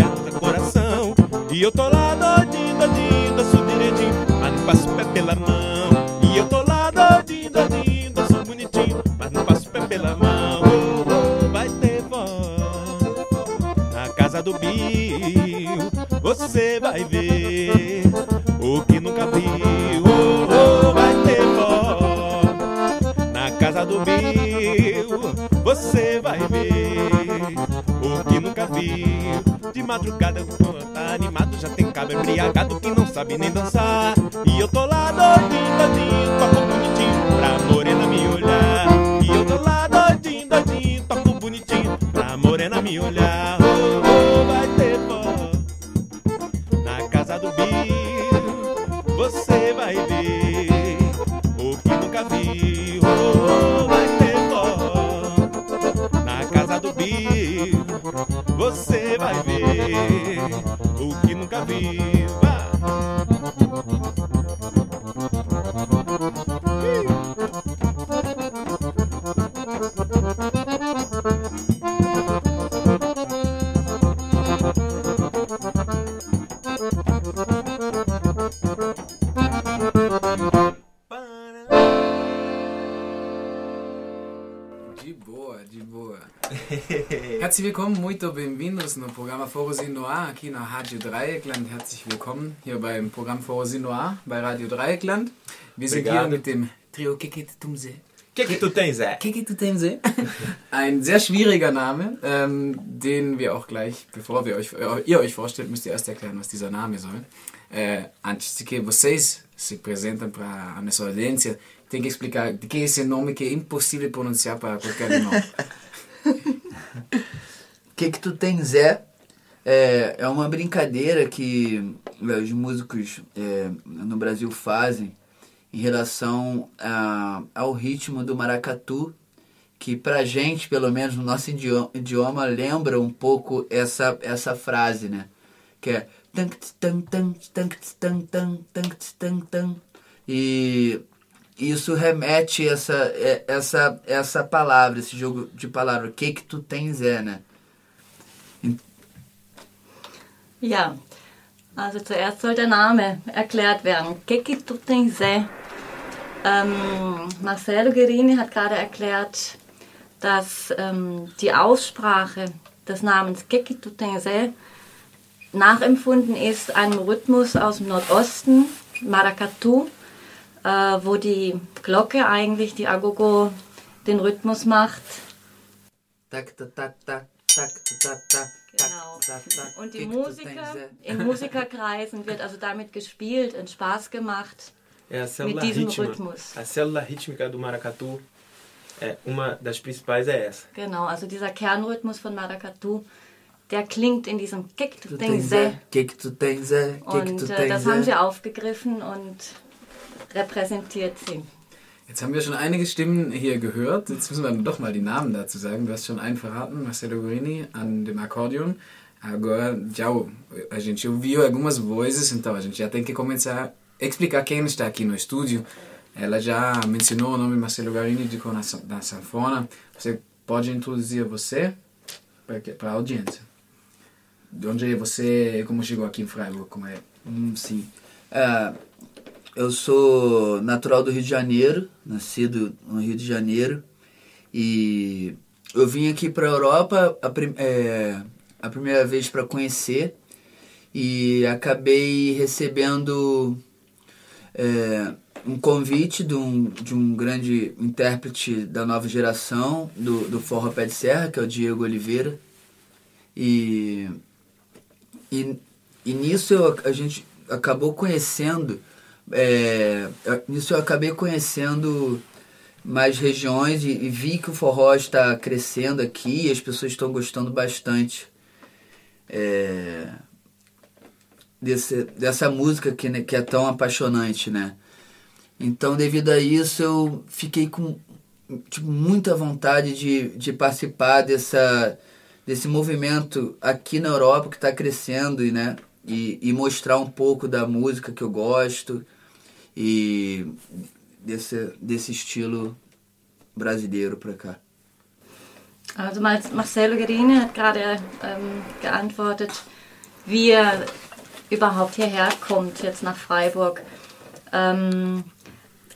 arranca coração. E eu tô lá doidinho, doidinho, danço direitinho, mas não passo pé pela mão. Madrugada eu vou tá animado, já tem cabo embriagado que não sabe nem dançar. E eu tô lá doidinho, doidinho, programa Forosin Noir aqui na Rádio Dreieckland. Herzlich willkommen hier beim Programm Forosin Noir bei Radio Dreieckland. Wir sind Obrigado. hier mit dem Trio Keket Tumse. Que que tu tens, Zé? Keket Tumse. Ein sehr schwieriger Name, ähm, den wir auch gleich, bevor wir euch, äh, ihr euch vorstellt, müsst ihr erst erklären, was dieser Name soll. É, antes de que vocês se apresentem para a nossa audiência, tem que explicar de que esse nome que é impossível pronunciar para qualquer alemão. que que tu tens É, é uma brincadeira que é, os músicos é, no Brasil fazem em relação a, ao ritmo do maracatu, que pra gente, pelo menos no nosso idioma, idioma lembra um pouco essa, essa frase, né? Que é e isso remete essa é, essa essa palavra, esse jogo de palavras. O que que tu tens é, né? Ja, also zuerst soll der Name erklärt werden. Keki Tutense. Ähm, Marcelo Guerini hat gerade erklärt, dass ähm, die Aussprache des Namens Keki Tutense nachempfunden ist einem Rhythmus aus dem Nordosten, Maracatu, äh, wo die Glocke eigentlich, die Agogo, den Rhythmus macht. Tak tak tak tak tak tak tak Genau. Und die Musiker, in Musikerkreisen wird also damit gespielt und Spaß gemacht É a célula mit diesem rítmica. Rhythmus. A célula rítmica do maracatu, é, uma das principais é essa. Genau, also dieser Kernrhythmus von Maracatu, der klingt in diesem Kick Tu tens Dengse. é? Que que tu tens é? Que que Und äh, das haben sie é? aufgegriffen und repräsentiert sie. Jetzt haben wir schon einige Stimmen hier gehört. Jetzt müssen wir doch mal die Namen dazu sagen. Du hast schon einen verraten, Marcelo an dem. Agora, já a gente ouviu algumas vozes, então a gente já tem que começar a explicar quem está aqui no estúdio. Ela já mencionou o nome Marcelo Guarini de na sanfona. Você pode introduzir você para a audiência. De onde é você, como chegou aqui em Freiburg, como é? Hum, sim. É, eu sou natural do Rio de Janeiro, nascido no Rio de Janeiro. E eu vim aqui para a Europa a, prim- é, a primeira vez para conhecer e acabei recebendo é, um convite de um, de um grande intérprete da nova geração do, do Forró Pé de Serra, que é o Diego Oliveira. E e, e nisso eu, a gente acabou conhecendo, é, nisso eu acabei conhecendo mais regiões e, e vi que o forró está crescendo aqui e as pessoas estão gostando bastante é, desse, dessa música que, né, que é tão apaixonante, né? Então, devido a isso, eu fiquei com tipo, muita vontade de, de participar dessa, desse movimento aqui na Europa que está crescendo né, e, e mostrar um pouco da música que eu gosto e desse, desse estilo brasileiro para cá. Also Mar- Marcelo Guerini hat gerade ähm, geantwortet, wie er überhaupt hierher kommt, jetzt nach Freiburg. Ähm,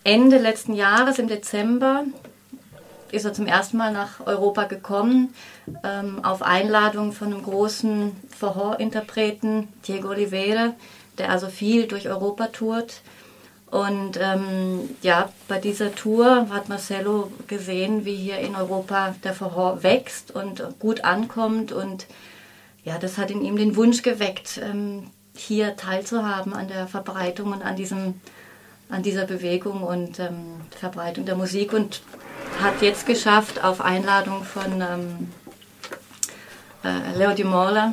Ende letzten Jahres, im Dezember, ist er zum ersten Mal nach Europa gekommen, ähm, auf Einladung von einem großen Forró-Interpreten, Diego Oliveira, der also viel durch Europa tourt. Und ähm, ja, bei dieser Tour hat Marcelo gesehen, wie hier in Europa der Forró wächst und gut ankommt. Und ja, das hat in ihm den Wunsch geweckt, ähm, hier teilzuhaben an der Verbreitung und an, diesem, an dieser Bewegung und ähm, Verbreitung der Musik. Und hat jetzt geschafft, auf Einladung von ähm, äh, Leo Di Mola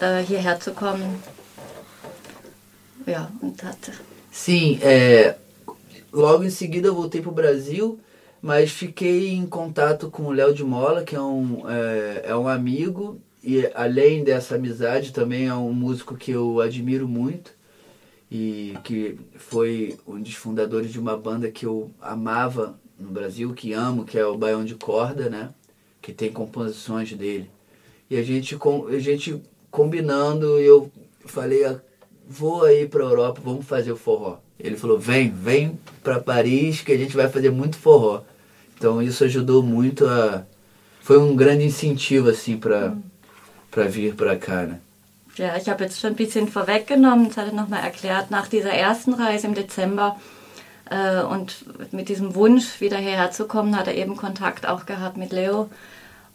äh, hierher zu kommen. Ja, und hat Sim, é, logo em seguida eu voltei pro Brasil, mas fiquei em contato com o Léo de Mola, que é um, é, é um amigo, e além dessa amizade também é um músico que eu admiro muito, e que foi um dos fundadores de uma banda que eu amava no Brasil, que amo, que é o Baião de Corda, né? Que tem composições dele. E a gente, a gente combinando, eu falei, "Ah, vou aí pra Europa, vamos fazer o forró. Ele falou, vem, vem pra Paris que a gente vai fazer muito forró. Então isso ajudou muito a... Foi um grande incentivo, assim, pra, pra vir pra cá, né? Ja, ich habe jetzt schon ein bisschen vorweggenommen, das hat er nochmal erklärt, nach dieser ersten Reise im Dezember äh, und mit diesem Wunsch, wieder hierher zu kommen, hat er eben Kontakt auch gehabt mit Leo.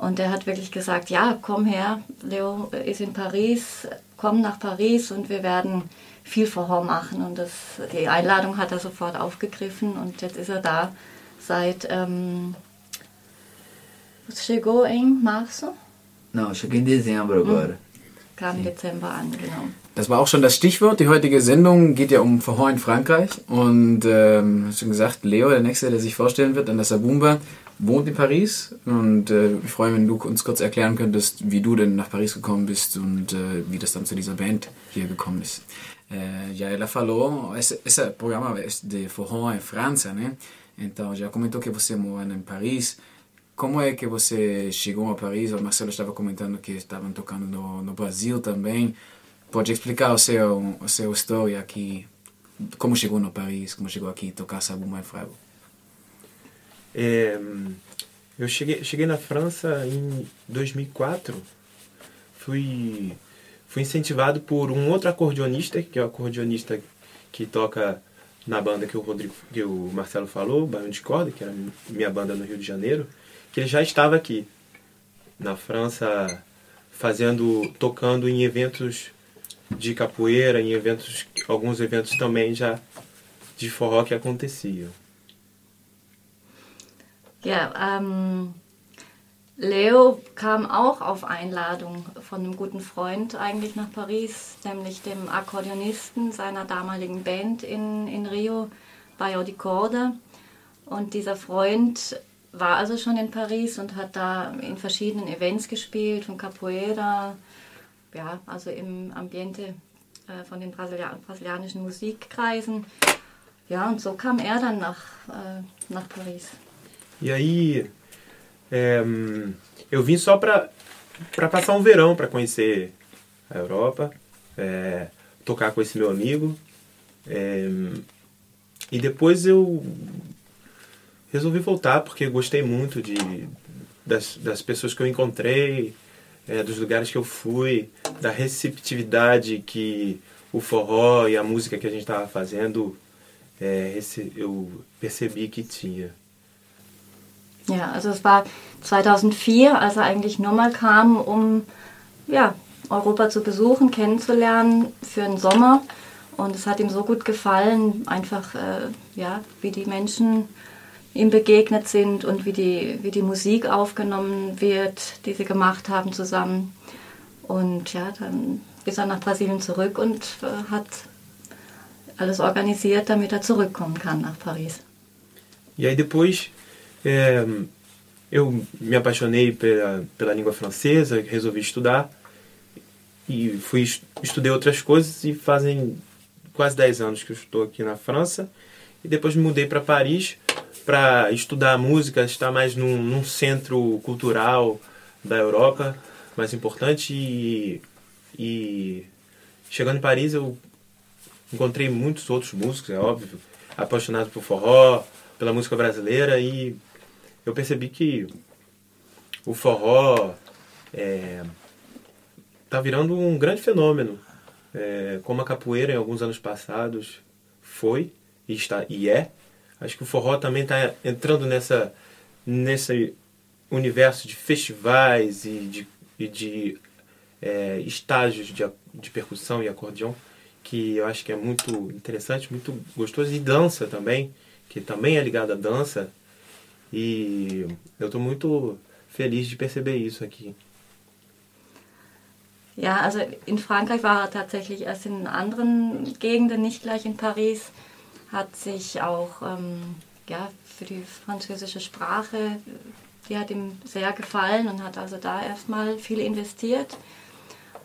Und er hat wirklich gesagt, ja, komm her, Leo ist in Paris, komm nach Paris und wir werden viel Vorhor machen. Und das, die Einladung hat er sofort aufgegriffen und jetzt ist er da seit, ähm, chegou em março, Não, eu cheguei em dezembro agora. kam im Dezember an, genau. Das war auch schon das Stichwort. Die heutige Sendung geht ja um Verhor in Frankreich. Und ähm, hast schon gesagt, Leo, der Nächste, der sich vorstellen wird, an der Sabumba. Wohnt in Paris und äh, ich freue mich, wenn du uns kurz erklären könntest, wie du denn nach Paris gekommen bist und äh, wie das dann zu dieser Band hier gekommen ist. É, já ela falou, esse, esse programa de forró em França, né? Então já comentou que você mora em Paris. Como é que você chegou a Paris? O Marcelo estava comentando que estavam tocando no, no Brasil também. Pode explicar o seu, a sua história aqui? Como chegou no Paris? Como chegou aqui tocar Sabu Mais Frago? É, eu cheguei, cheguei na França em 2004. Fui, fui incentivado por um outro acordeonista, que é o acordeonista que toca na banda que o Rodrigo, que o Marcelo falou, Barão de Corda, que era minha banda no Rio de Janeiro, que ele já estava aqui na França fazendo, tocando em eventos de capoeira, em eventos, alguns eventos também já de forró que aconteciam. Ja, ähm, Leo kam auch auf Einladung von einem guten Freund eigentlich nach Paris, nämlich dem Akkordeonisten seiner damaligen Band in, in Rio, Bayo di Corda. Und dieser Freund war also schon in Paris und hat da in verschiedenen Events gespielt, von Capoeira, ja, also im Ambiente äh, von den Brasilia brasilianischen Musikkreisen. Ja, und so kam er dann nach, äh, nach Paris. E aí, é, eu vim só para para passar um verão, para conhecer a Europa, é, tocar com esse meu amigo. É, e depois eu resolvi voltar porque gostei muito de, das, das pessoas que eu encontrei, é, dos lugares que eu fui, da receptividade que o forró e a música que a gente estava fazendo, é, esse, eu percebi que tinha. Ja, also es war 2004, als er eigentlich nur mal kam, um ja, Europa zu besuchen, kennenzulernen für den Sommer. Und es hat ihm so gut gefallen, einfach äh, ja, wie die Menschen ihm begegnet sind und wie die, wie die Musik aufgenommen wird, die sie gemacht haben zusammen. Und ja, dann ist er nach Brasilien zurück und äh, hat alles organisiert, damit er zurückkommen kann nach Paris. E aí depois é, eu me apaixonei pela, pela língua francesa, resolvi estudar e fui estudei outras coisas e fazem quase 10 anos que eu estou aqui na França. E depois me mudei para Paris para estudar música, estar mais num, num, centro cultural da Europa mais importante. E, e chegando em Paris eu encontrei muitos outros músicos, é óbvio, apaixonado por forró, pela música brasileira e eu percebi que o forró é, tá virando um grande fenômeno, é, como a capoeira em alguns anos passados foi e está e é. Acho que o forró também está entrando nessa nesse universo de festivais e de, e de é, estágios de, de percussão e acordeão que eu acho que é muito interessante, muito gostoso. E dança também, que também é ligado à dança e eu estou muito feliz de perceber isso aqui. Ja, also in Frankreich war er tatsächlich erst in anderen Gegenden, nicht gleich in Paris. Hat sich auch ähm, ja, für die französische Sprache, die hat ihm sehr gefallen und hat also da erstmal viel investiert.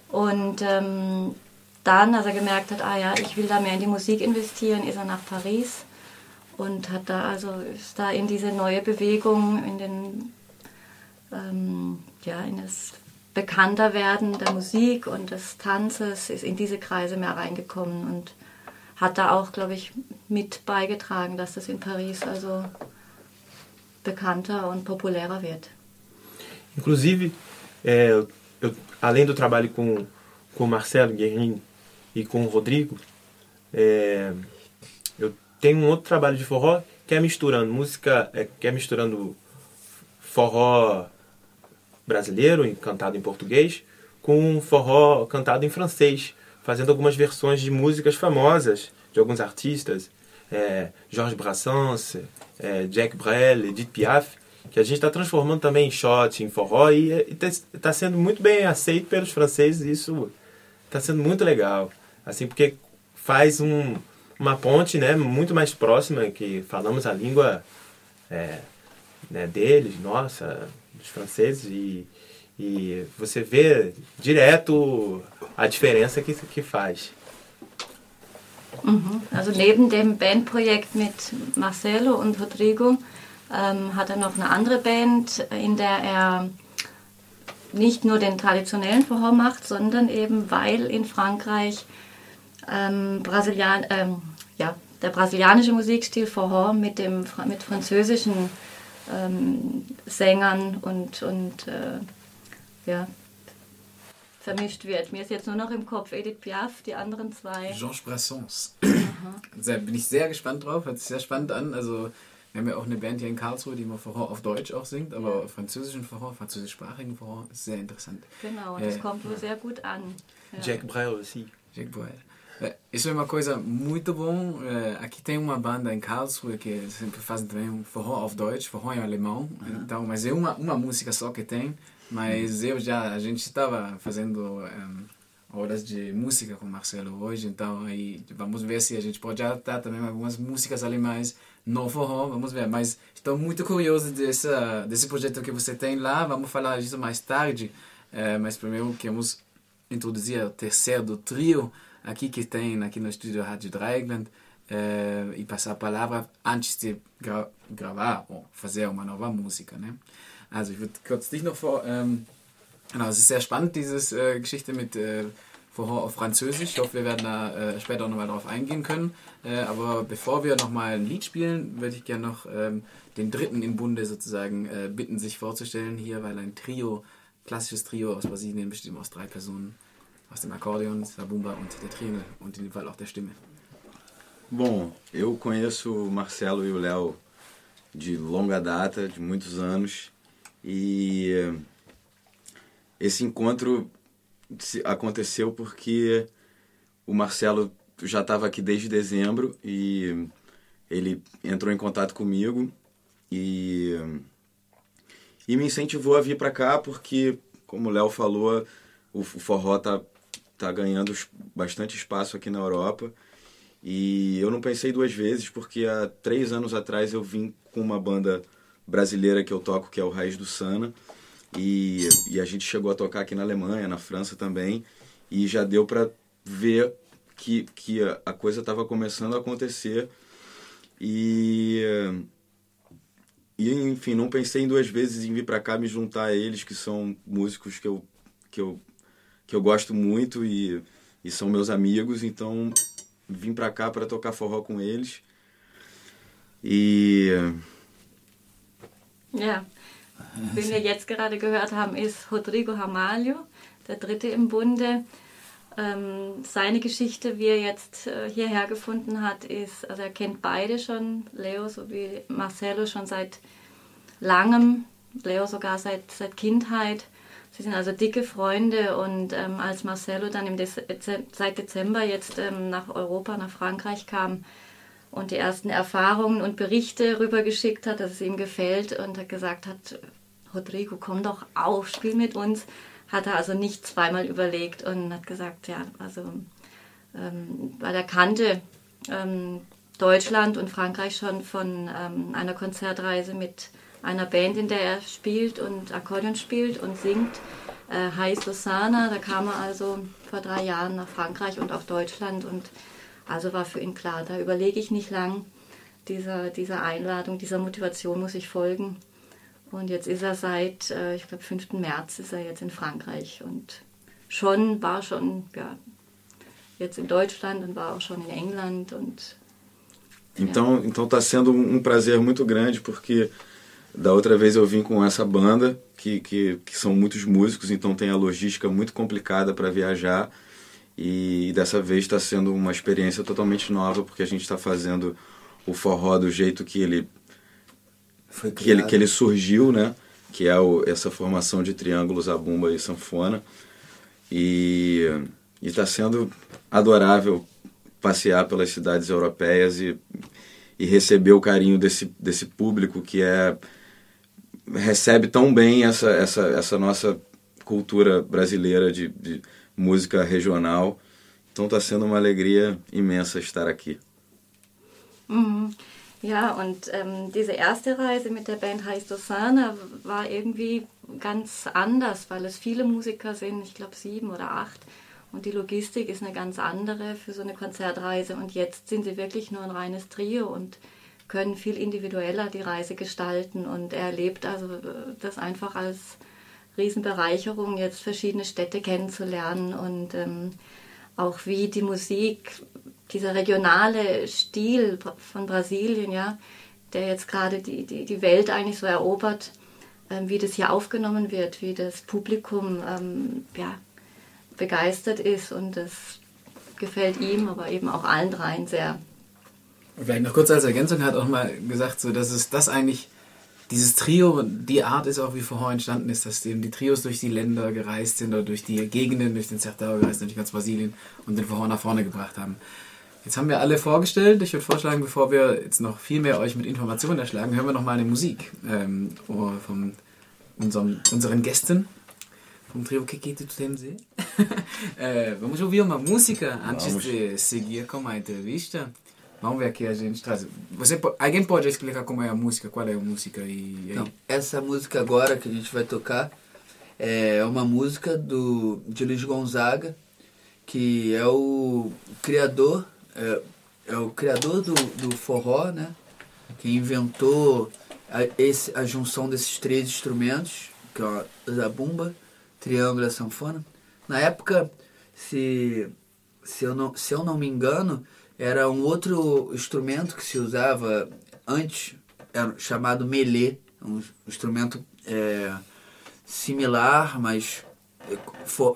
Und ähm, dann, als er gemerkt hat, ah ja, ich will da mehr in die Musik investieren, ist er nach Paris und hat da also ist da in diese neue Bewegung, in den ähm, ja in das Bekannterwerden der Musik und des Tanzes ist in diese Kreise mehr reingekommen und hat da auch, glaube ich, mit beigetragen, dass das in Paris also bekannter und populärer wird. Inclusive, é, eu, além do trabalho com, com Marcelo Guerrini e com Rodrigo, é, tenho um outro trabalho de forró que é misturando música, é, que é misturando forró brasileiro, cantado em português, com forró cantado em francês, fazendo algumas versões de músicas famosas de alguns artistas, é, Georges Brassens, é, Jack Brel, Edith Piaf, que a gente está transformando também em shot, em forró, e está sendo muito bem aceito pelos franceses, e isso está sendo muito legal, assim, porque faz um, uma ponte né, muito mais próxima, que falamos a língua é, né, deles, nossa, dos franceses, e, e você vê direto a diferença que, que faz. Mhm. Also neben dem Bandprojekt mit Marcelo und Rodrigo ähm, hat er noch eine andere Band, in der er nicht nur den traditionellen Vorhor macht, sondern eben weil in Frankreich ähm, Brasilian, ähm, ja, der brasilianische Musikstil Vorhor mit, dem, mit französischen ähm, Sängern und, und äh, ja, vermischt wird. Mir ist jetzt nur noch im Kopf Edith Piaf, die anderen zwei. Georges Brassens. Da bin ich sehr gespannt drauf, hört sich sehr spannend an. Also wir haben ja auch eine Band hier in Karlsruhe, die immer Vorhor auf Deutsch auch singt, aber französischen Vorhor, französischsprachigen Vorhor ist sehr interessant. Genau, und das kommt wohl sehr gut an. Ja. Jack Brel aussi. Jack Brel. É, Isso é uma coisa muito bom. É, aqui tem uma banda em Karlsruhe que sempre fazem também um forró auf Deutsch, forró em alemão. Então, mas é uma, uma música só que tem. Mas eu já, a gente estava fazendo um, horas de música com o Marcelo hoje, então aí vamos ver se a gente pode adaptar também algumas músicas alemães no forró, vamos ver. Mas estou muito curioso dessa, desse projeto que você tem lá, vamos falar disso mais tarde. É, mas primeiro queremos introduzir o terceiro do trio aqui que tem aqui no estúdio Rádio Dreigland eh, e passar a palavra antes de gra gravar ou fazer uma nova música. Ne? Also ich würde kurz dich noch vor... Ähm, genau, es ist sehr spannend, diese äh, Geschichte mit äh, auf Französisch. Ich hoffe, wir werden da äh, später nochmal drauf eingehen können. Äh, aber bevor wir nochmal ein Lied spielen, würde ich gerne noch ähm, den Dritten im Bunde sozusagen äh, bitten, sich vorzustellen hier, weil ein Trio, klassisches Trio aus Brasilien besteht aus drei Personen. Aus dem Akkordeon, Sabumba und der Triangel und in dem Fall auch der Stimme. Bom, eu conheço o Marcelo e o Léo de longa data, de muitos anos, e esse encontro aconteceu porque o Marcelo já estava aqui desde dezembro e ele entrou em contato comigo e, e me incentivou a vir para cá porque, como o Léo falou, o forró tá, tá ganhando bastante espaço aqui na Europa. E eu não pensei duas vezes, porque há três anos atrás eu vim com uma banda brasileira que eu toco, que é o Raiz do Sana. E, e a gente chegou a tocar aqui na Alemanha, na França também. E já deu para ver que, que a, a coisa estava começando a acontecer. E, e, enfim, não pensei em duas vezes em vir para cá me juntar a eles, que são músicos que eu, que eu, que eu gosto muito e, e são meus amigos. Então vim pra cá para tocar forró com eles. E Ja. Wen wir jetzt gerade gehört haben, ist Rodrigo Ramalho, der dritte im Bunde. Ähm, seine Geschichte, wie er jetzt äh, hierher gefunden hat, ist, also er kennt beide schon, Leo sowie Marcelo schon seit langem, Leo sogar seit, seit Kindheit. Sie sind also dicke Freunde und ähm, als Marcelo dann im Dez seit Dezember jetzt ähm, nach Europa, nach Frankreich kam, und die ersten Erfahrungen und Berichte rübergeschickt hat, dass es ihm gefällt und er gesagt hat, Rodrigo, komm doch auf, spiel mit uns, hat er also nicht zweimal überlegt und hat gesagt, ja, also ähm, weil er kannte ähm, Deutschland und Frankreich schon von ähm, einer Konzertreise mit einer Band, in der er spielt und Akkordeon spielt und singt, äh, High Susana, da kam er also vor drei Jahren nach Frankreich und auch Deutschland und also war für ihn klar, da überlege ich nicht lang. Dieser, dieser Einladung, dieser Motivation muss ich folgen. Und jetzt ist er seit, äh, ich glaube, 5. März ist er jetzt in Frankreich und schon, war schon, ja, jetzt in Deutschland und war auch schon in England und então então tá sendo um prazer muito grande porque da outra vez eu vim com essa banda que, que, que são muitos músicos, então tem a logística muito complicada para viajar. E dessa vez está sendo uma experiência totalmente nova porque a gente está fazendo o forró do jeito que ele que ele, que ele surgiu, né? Que é o, essa formação de triângulos, a bumba e sanfona. E está sendo adorável passear pelas cidades europeias e, e receber o carinho desse, desse público que é recebe tão bem essa, essa, essa nossa cultura brasileira de, de música regional. Então está sendo uma alegria imensa estar aqui. Mhm. Ja, und ähm, diese erste Reise mit der Band Heiß Dosana war irgendwie ganz anders, weil es viele Musiker sind, ich glaube sieben oder acht. Und die Logistik ist eine ganz andere für so eine Konzertreise. Und jetzt sind sie wirklich nur ein reines Trio und können viel individueller die Reise gestalten. Und er erlebt also äh, das einfach als Riesenbereicherung, jetzt verschiedene Städte kennenzulernen und ähm, auch wie die Musik, dieser regionale Stil von Brasilien, ja, der jetzt gerade die, die, die Welt eigentlich so erobert, ähm, wie das hier aufgenommen wird, wie das Publikum ähm, ja, begeistert ist und das gefällt ihm, aber eben auch allen dreien sehr. Vielleicht noch kurz als Ergänzung hat auch mal gesagt, so dass es das eigentlich dieses Trio, die Art ist auch wie vorher entstanden ist, dass eben die Trios durch die Länder gereist sind oder durch die Gegenden, durch den Sertão gereist sind, durch ganz Brasilien und den vorher nach vorne gebracht haben. Jetzt haben wir alle vorgestellt. Ich würde vorschlagen, bevor wir jetzt noch viel mehr euch mit Informationen erschlagen, hören wir noch mal eine Musik ähm, von unserem, unseren Gästen vom trio Kiki do TMZ. é, vamos ouvir uma música antes vamos. de seguir com a entrevista. Vamos ver aqui a gente traz. Você, alguém pode explicar como é a música, qual é a música e, Então, essa música agora que a gente vai tocar é uma música do de Luiz Gonzaga, que é o criador, é, é o criador do, do forró, né? Que inventou a, esse, a junção desses três instrumentos, que é a zabumba, triângulo e sanfona. Na época, se, se, eu não, se eu não me engano, era um outro instrumento que se usava antes, era chamado melê, um instrumento é, similar, mas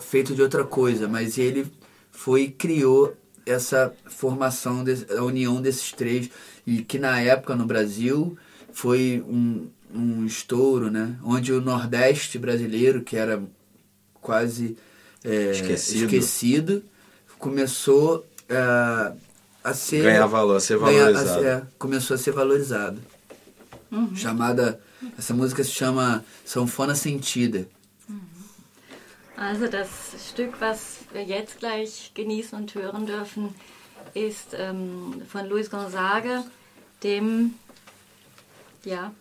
feito de outra coisa. Mas ele foi criou essa formação, a união desses três, e que na época no Brasil foi um, um estouro, né? Onde o Nordeste brasileiro, que era quase é, esquecido. esquecido. começou uh, a ser ganhar valor, a ser valorizado. Ganhar, a, é, começou a ser valorizado. Mhm. Chamada, essa música se chama Sanfona Sentida. Also das Stück, was wir jetzt gleich genießen und hören dürfen, ist ähm, von Luis Gonzaga, dem ja,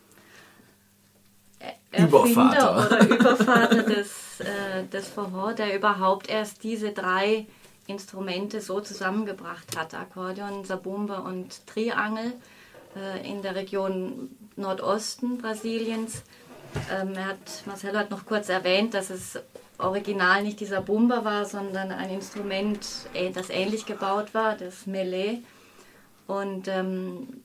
Erfinder oder Übervater des, äh, des Forró, der überhaupt erst diese drei Instrumente so zusammengebracht hat, Akkordeon, Sabumba und Triangel äh, in der Region Nordosten Brasiliens. Ähm, er hat, Marcelo hat noch kurz erwähnt, dass es original nicht dieser Bumba war, sondern ein Instrument, äh, das ähnlich gebaut war, das Melee. Und ähm,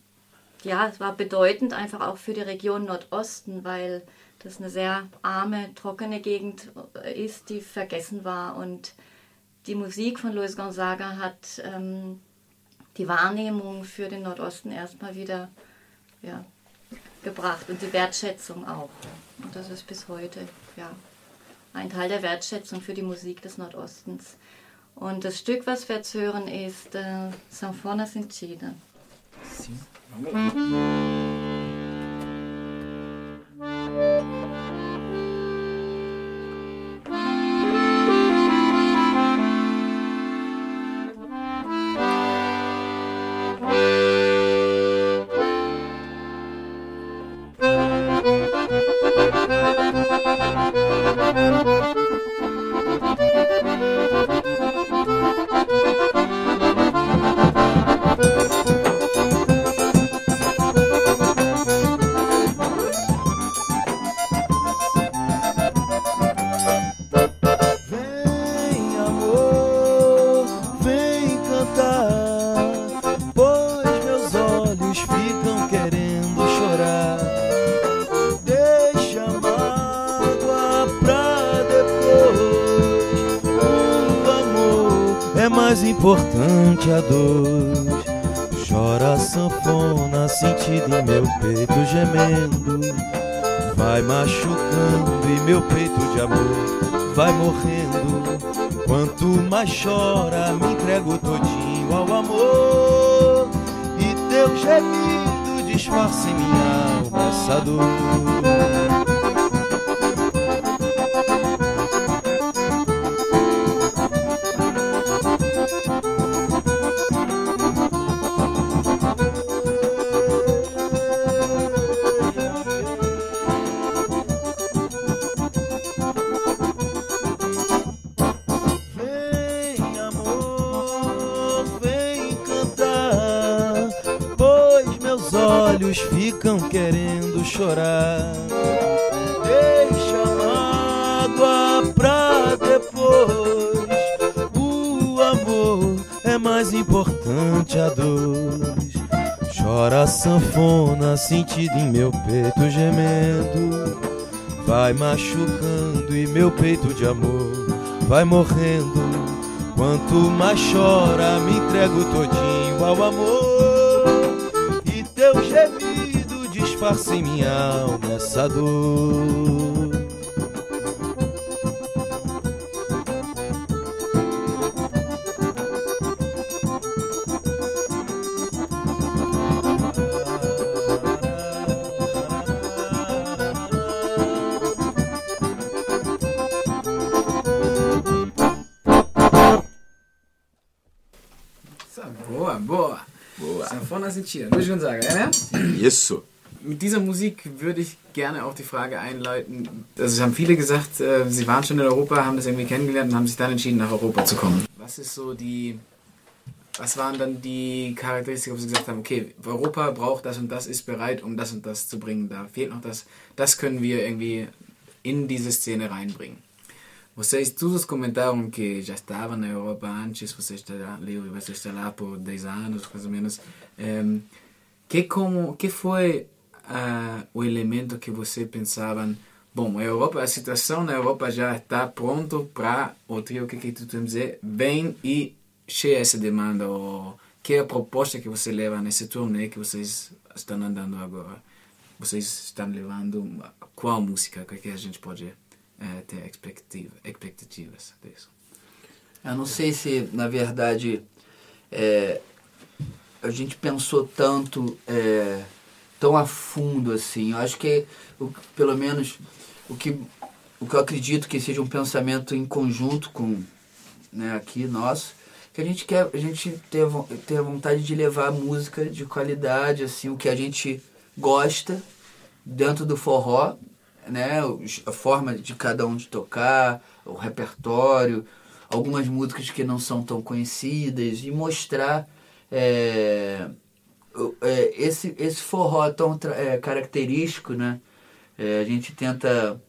ja, es war bedeutend einfach auch für die Region Nordosten, weil das eine sehr arme, trockene Gegend äh, ist, die vergessen war. Und die Musik von Luis Gonzaga hat ähm, die Wahrnehmung für den Nordosten erstmal wieder ja, gebracht und die Wertschätzung auch. Und das ist bis heute ja, ein Teil der Wertschätzung für die Musik des Nordostens. Und das Stück, was wir jetzt hören, ist äh, Sanfona Sentida. Sim. importante olhos ficam querendo chorar. Deixa a mágoa pra depois. O amor é mais importante a dois. Chora a sanfona sentida em meu peito gemendo. Vai machucando e meu peito de amor vai morrendo. Quanto mais chora, me entrego todinho ao amor. Disfarça em minha alma essa dor. So, boa, boa. Boa. Sanfona sind hier. Luis Gonzaga, ja? ne? Isso. Mit dieser Musik würde ich gerne auch die Frage einleiten. Also es haben viele gesagt, äh, sie waren schon in Europa, haben das irgendwie kennengelernt und haben sich dann entschieden, nach Europa zu kommen. Was ist so die, was waren dann die Charakteristika, wo sie gesagt haben, okay, Europa braucht das und das, ist bereit, um das und das zu bringen. Da fehlt noch das, das können wir irgendwie in diese Szene reinbringen. Vocês todos comentaram que já estavam na Europa antes, você está lá, Leo, você está lá por 10 anos, mais ou menos. Em, que, como, que foi o elemento que você pensavam, bom, a Europa, a situação na Europa já está pronto para o trio que, que tu tem dizer, vem e cheia essa demanda, ou que é a proposta que você leva nesse turnê que vocês estão andando agora? Vocês estão levando qual música que que a gente pode eh, ter expectativa, expectativas disso? Eu não sei se, na verdade, é, a gente pensou tanto, é, tão a fundo assim. Eu acho que, pelo menos, o que, o que eu acredito que seja um pensamento em conjunto com né, aqui nosso, que a gente quer, a gente ter, ter vontade de levar música de qualidade, assim, o que a gente gosta dentro do forró, né, a forma de cada um de tocar, o repertório, algumas músicas que não são tão conhecidas e mostrar é, é, esse, esse forró tão tra- é, característico, né? É, a gente tenta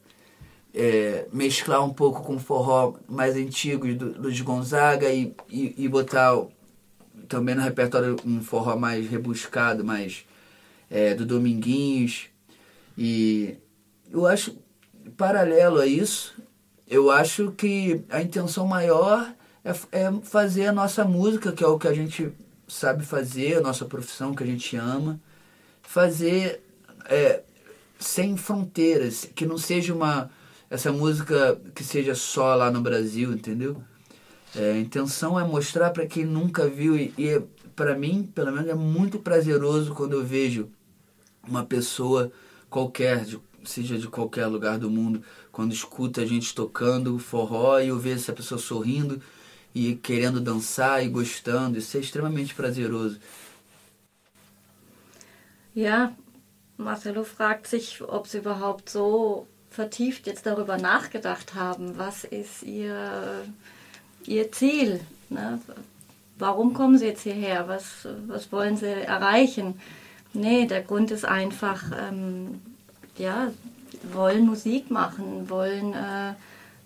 é, mesclar um pouco com forró mais antigos do, dos Gonzaga e, e, e botar o- também no repertório um forró mais rebuscado, mais é, do Dominguinhos. E eu acho, paralelo a isso, eu acho que a intenção maior é, é fazer a nossa música, que é o que a gente sabe fazer, a nossa profissão que a gente ama, fazer é, sem fronteiras, que não seja uma essa música que seja só lá no Brasil, entendeu? É, a intenção é mostrar para quem nunca viu e, e para mim, pelo menos, é muito prazeroso quando eu vejo uma pessoa qualquer, de- seja de qualquer lugar do mundo, quando escuta a gente tocando forró e eu vejo essa pessoa sorrindo e querendo dançar e gostando, isso é extremamente prazeroso. Ja, Marcelo fragt sich, ob sie überhaupt so vertieft jetzt darüber nachgedacht haben, was ist ihr, ihr Ziel. Ne? Warum kommen sie jetzt hierher? Was, was wollen sie erreichen? Nee, der Grund ist einfach, ähm, ja, wollen Musik machen, wollen äh,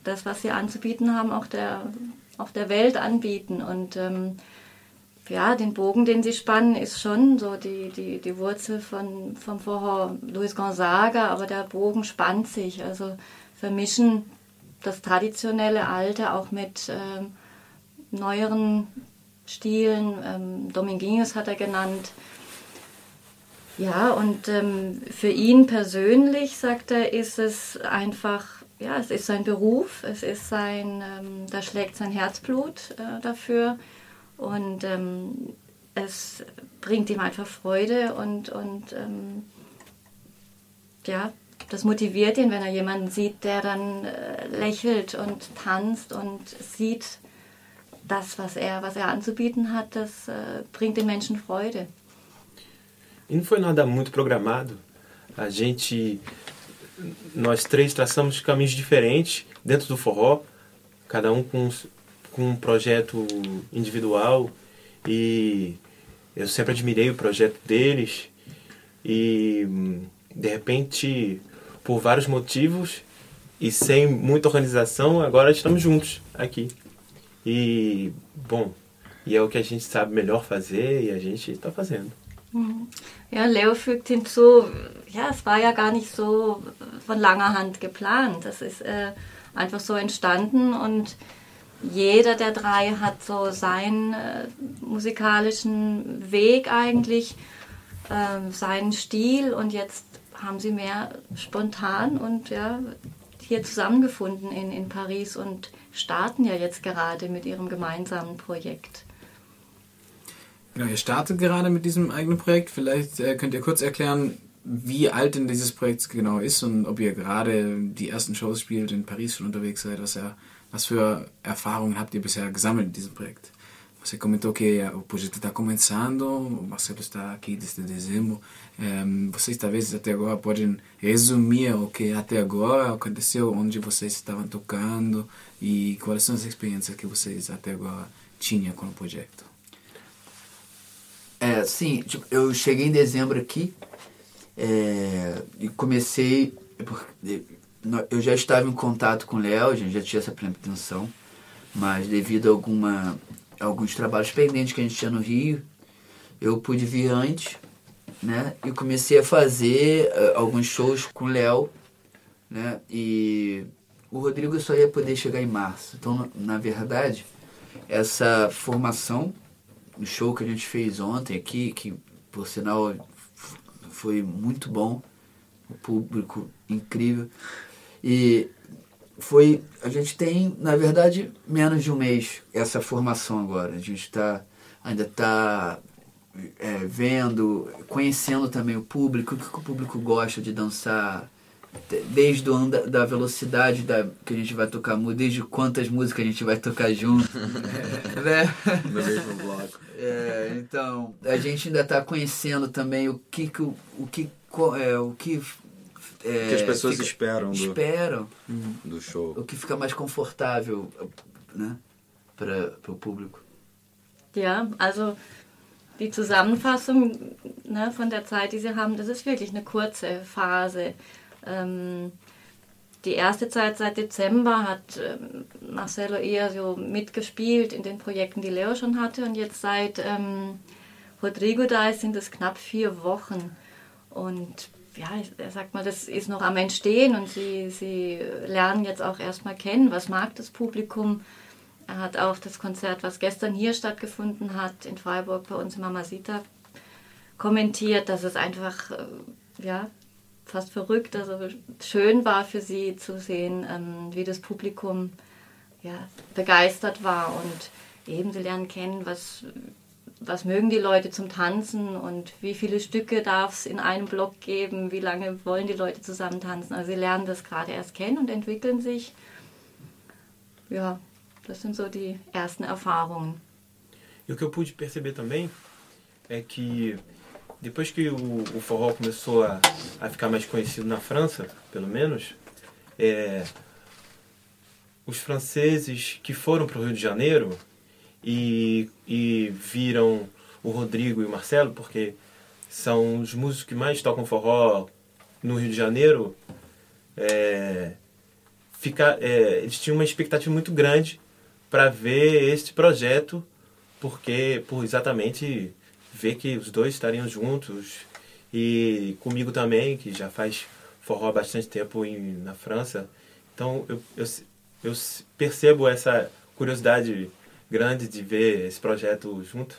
das, was sie anzubieten haben, auch der, auch der Welt anbieten. Und ähm, ja, den Bogen, den sie spannen, ist schon so die, die, die Wurzel von, vom Vorher Luis Gonzaga, aber der Bogen spannt sich. Also vermischen das traditionelle Alte auch mit ähm, neueren Stilen. Ähm, Dominguinhos hat er genannt. Ja, und ähm, für ihn persönlich, sagt er, ist es einfach, ja, es ist sein Beruf, es ist sein, ähm, da schlägt sein Herzblut äh, dafür und ähm, es bringt ihm einfach Freude und, und ähm, ja, das motiviert ihn, wenn er jemanden sieht, der dann äh, lächelt und tanzt und sieht, das, was er, was er anzubieten hat, das äh, bringt den Menschen Freude. E não foi nada muito programado. A gente, nós três traçamos caminhos diferentes dentro do forró, cada um com, com um projeto individual e eu sempre admirei o projeto deles E de repente, por vários motivos e sem muita organização, agora estamos juntos aqui. E, bom, e é o que a gente sabe melhor fazer e a gente está fazendo. Mhm. Ja, Leo fügt hinzu, ja, es war ja gar nicht so von langer Hand geplant. Das ist äh, einfach so entstanden und jeder der drei hat so seinen äh, musikalischen Weg eigentlich, ähm, seinen Stil und jetzt haben sie mehr spontan und ja, hier zusammengefunden in, in Paris und starten ja jetzt gerade mit ihrem gemeinsamen Projekt. Genau, ihr startet gerade mit diesem eigenen Projekt. Vielleicht äh, könnt ihr kurz erklären, wie alt denn dieses Projekt genau ist und ob ihr gerade die ersten Shows spielt, in Paris schon unterwegs seid. Was, ja, was für Erfahrungen habt ihr bisher gesammelt in diesem Projekt? Você comentou que o projeto está começando, o Marcelo está aqui desde dezembro. Um, vocês talvez até agora podem resumir o que até agora aconteceu, onde vocês estavam tocando e quais são as experiências que vocês até agora tinham com o projeto. É, sim, tipo, eu cheguei em dezembro aqui é, e comecei. Eu já estava em contato com o Léo, a gente já tinha essa pretensão, mas devido a alguma, alguns trabalhos pendentes que a gente tinha no Rio, eu pude vir antes, né? E comecei a fazer uh, alguns shows com o Léo, né? E o Rodrigo só ia poder chegar em março. Então, na verdade, essa formação o show que a gente fez ontem aqui, que por sinal foi muito bom, o público incrível. E foi. A gente tem, na verdade, menos de um mês essa formação agora. A gente está ainda está é, vendo, conhecendo também o público, o que o público gosta de dançar, desde o anda, da velocidade da, que a gente vai tocar, desde quantas músicas a gente vai tocar junto. né? No mesmo bloco. É, então, a gente ainda está conhecendo também o que, que o, o que é, o que é, que as pessoas fica, esperam do, esperam do show. O que fica mais confortável, né, para o público. Ja, also die Zusammenfassung ne, von der Zeit, die Sie haben, das ist wirklich eine kurze Phase. Ähm, die erste Zeit seit Dezember hat ähm, Marcelo eher so mitgespielt in den Projekten, die Leo schon hatte. Und jetzt seit ähm, Rodrigo da ist, sind es knapp vier Wochen. Und ja, er sagt mal, das ist noch am Entstehen und sie, sie lernen jetzt auch erstmal kennen, was mag das Publikum. Er hat auch das Konzert, was gestern hier stattgefunden hat, in Freiburg bei uns in Mamacita, kommentiert, dass es einfach äh, ja, fast verrückt, also schön war für sie zu sehen, ähm, wie das Publikum ja, begeistert war und eben sie lernen kennen, was, was mögen die Leute zum Tanzen und wie viele Stücke darf es in einem Block geben, wie lange wollen die Leute zusammen tanzen. Also sie lernen das gerade erst kennen und entwickeln sich. Ja, das sind so die ersten Erfahrungen. E o que eu pude perceber também é que depois que o, o forró começou a, a ficar mais conhecido na França, pelo menos, é, os franceses que foram para o Rio de Janeiro e, e viram o Rodrigo e o Marcelo, porque são os músicos que mais tocam forró no Rio de Janeiro, é, fica, é, eles tinham uma expectativa muito grande para ver este projeto, porque por exatamente ver que os dois estariam juntos e comigo também, que já faz forró há bastante tempo em, na França. Então eu, eu, eu percebo essa curiosidade grande de ver esse projeto junto.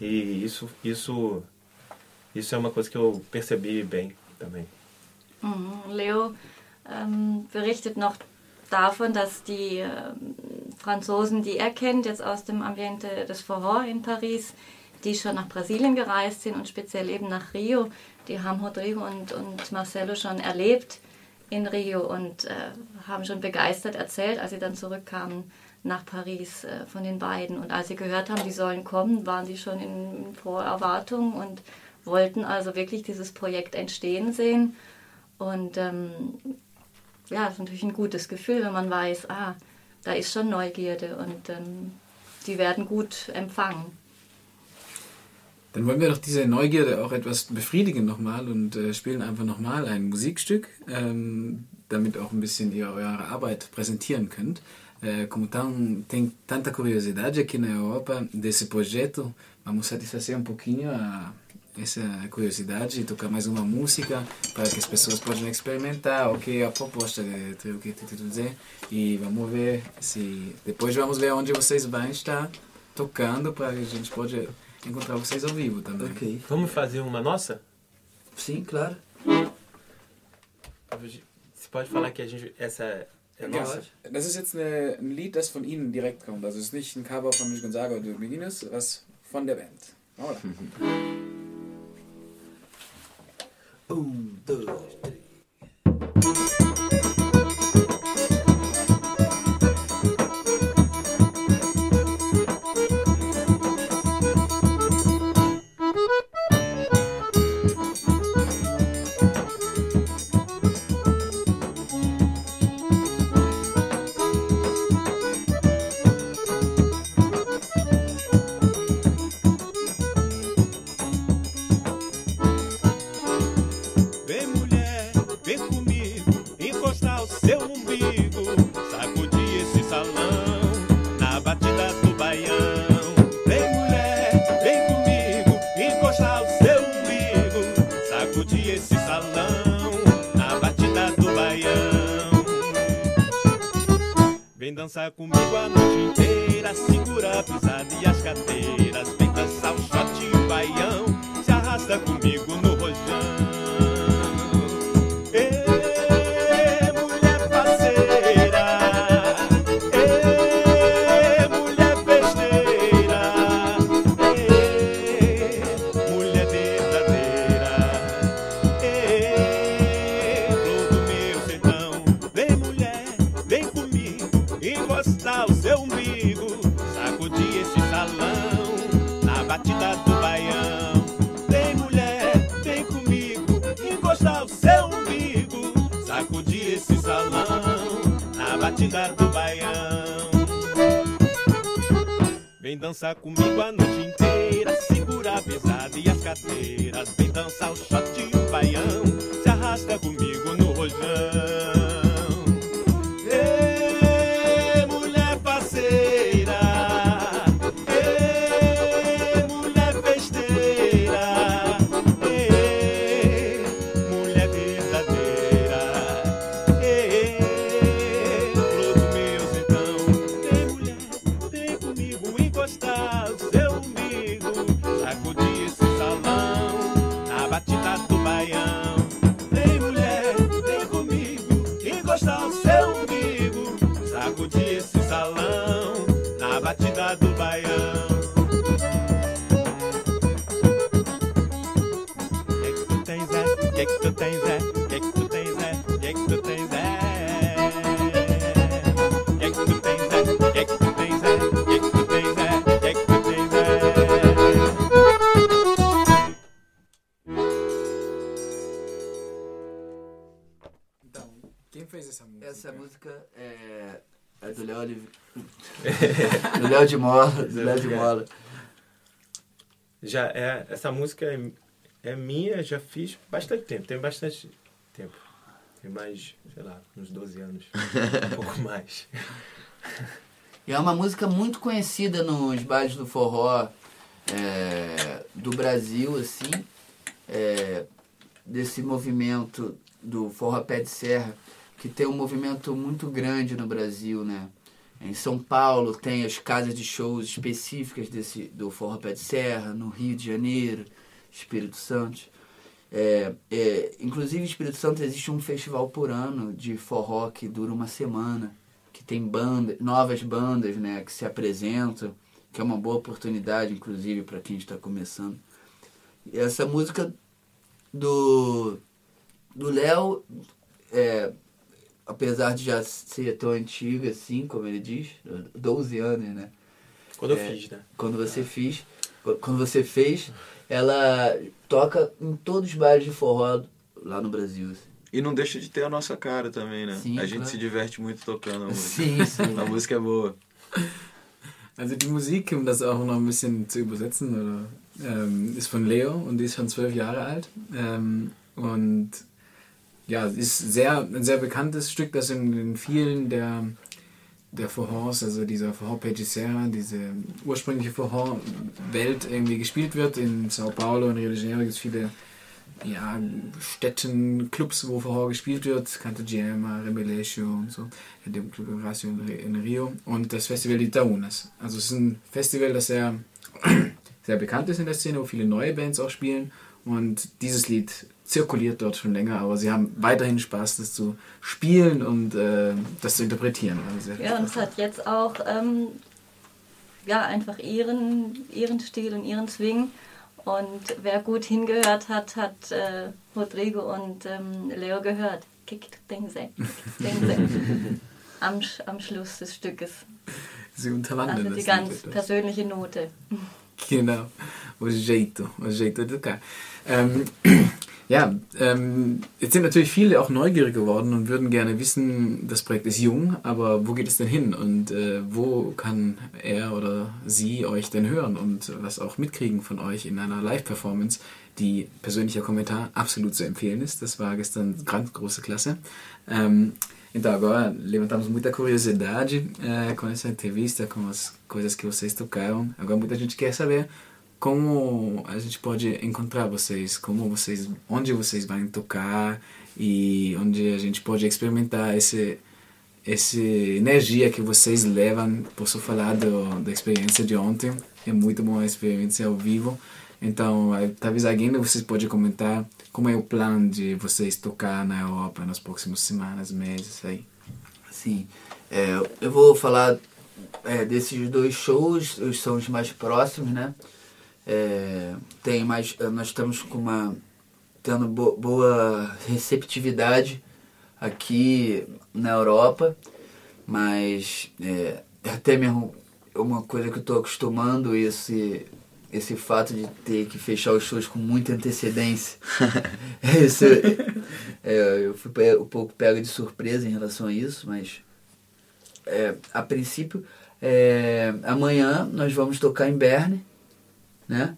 E isso, isso, isso é uma coisa que eu percebi bem também. Mhm. Leo ähm, berichtet noch davon, dass die äh, Franzosen, die er kennt, jetzt aus dem Ambiente des Forró in Paris, die schon nach Brasilien gereist sind und speziell eben nach Rio, die haben Rodrigo und, und Marcelo schon erlebt in Rio und äh, haben schon begeistert erzählt, als sie dann zurückkamen nach Paris äh, von den beiden. Und als sie gehört haben, die sollen kommen, waren sie schon in Vorerwartung und wollten also wirklich dieses Projekt entstehen sehen. Und ähm, ja, das ist natürlich ein gutes Gefühl, wenn man weiß, ah, da ist schon Neugierde und ähm, die werden gut empfangen. Dann wollen wir doch diese Neugierde auch etwas befriedigen nochmal und äh, spielen einfach nochmal ein Musikstück, ähm, damit auch ein bisschen ihr eure Arbeit präsentieren könnt. É, como tão, tem tanta curiosidade aqui na Europa desse projeto, vamos satisfazer um pouquinho a, essa curiosidade e tocar mais uma música para que as pessoas possam experimentar o que a proposta de o que te dizer e vamos ver se depois vamos ver onde vocês vão estar tocando para a gente pode encontrar vocês ao vivo também. Ok. Vamos fazer uma nossa? Sim, claro. Você pode falar que a gente essa é nossa? Das ist jetzt eine, ein Lied, das von Ihnen direkt kommt. Also es ist nicht ein Cover von Luis Gonzaga oder Beginners, was von der Band. Vamos lá. Um, dois, três. tá comigo. De Mola. Léo de Mola. Já é, essa música é, é minha, já fiz bastante tempo, tem bastante tempo. Tem mais, sei lá, uns 12 anos, um pouco mais. E é uma música muito conhecida nos bailes do forró é, do Brasil, assim, é, desse movimento do forró pé de serra, que tem um movimento muito grande no Brasil, né? Em São Paulo tem as casas de shows específicas desse, do forró pé de serra, no Rio de Janeiro, Espírito Santo. É, é, inclusive, Espírito Santo existe um festival por ano de forró que dura uma semana, que tem banda, novas bandas né, que se apresentam, que é uma boa oportunidade, inclusive, para quem está começando. E essa música do do Léo, é, apesar de já ser tão antiga assim, como ele diz, 12 anos, né? Quando eu É, fiz, né? Quando você fiz, quando você fez, ela toca em todos os bares de forró lá no Brasil. assim. E não deixa de ter a nossa cara também, né? Sim, a gente claro. se diverte muito tocando a música. Sim, sim. A música é boa. Also die Musik, um das auch noch ein bisschen zu übersetzen, oder ähm, ist von Leo und die ist schon zwölf Jahre alt. Ähm, und ja, ist sehr, ein sehr bekanntes Stück, das in, in vielen der, der Forhors, also dieser Forhor Pegicera, diese ursprüngliche Forhor-Welt irgendwie gespielt wird. In Sao Paulo und Rio de Janeiro gibt es viele ja, Städten, Clubs, wo Forró gespielt wird, Canto Gemma, Rebeleixo und so, dem Club Horacio in Rio und das Festival de Itaúnas. Also es ist ein Festival, das sehr, sehr bekannt ist in der Szene, wo viele neue Bands auch spielen und dieses Lied zirkuliert dort schon länger, aber sie haben weiterhin Spaß, das zu spielen und äh, das zu interpretieren. Also Ja, und es hat jetzt auch ähm, ja, einfach ihren, ihren Stil und ihren Swing. Und wer gut hingehört hat, hat äh, Rodrigo und ähm, Leo gehört. Kick, Dingse, Dingse. am, am Schluss des Stückes. Sie unterwandern Also die ganz persönliche Note. Genau, o jeito, o jeito de tocar. Ähm, ja, ähm, jetzt sind natürlich viele auch neugierig geworden und würden gerne wissen, das Projekt ist jung, aber wo geht es denn hin und äh, wo kann er oder sie euch denn hören und was auch mitkriegen von euch in einer Live-Performance, die persönlicher Kommentar absolut zu empfehlen ist. Das war gestern ganz große Klasse. Ähm, então, agora levantamos muita curiosidade eh, com essa entrevista, com as coisas que vocês tocaram. Agora, muita gente quer saber como a gente pode encontrar vocês, como vocês, onde vocês vão tocar e onde a gente pode experimentar esse essa energia que vocês levam. Posso falar do, da experiência de ontem, é muito boa a experiência ao vivo. Então, talvez alguém de vocês pode comentar como é o plano de vocês tocar na Europa nas próximas semanas, meses aí. Sim. É, eu vou falar é, desses dois shows, os são os mais próximos, né? É, tem mais, nós estamos com uma tendo bo- boa receptividade aqui na Europa, mas é, até mesmo uma coisa que eu estou acostumando esse esse fato de ter que fechar os shows com muita antecedência. Isso, é, eu fui um pouco pego de surpresa em relação a isso, mas é, a princípio, é, amanhã nós vamos tocar em Berne, né?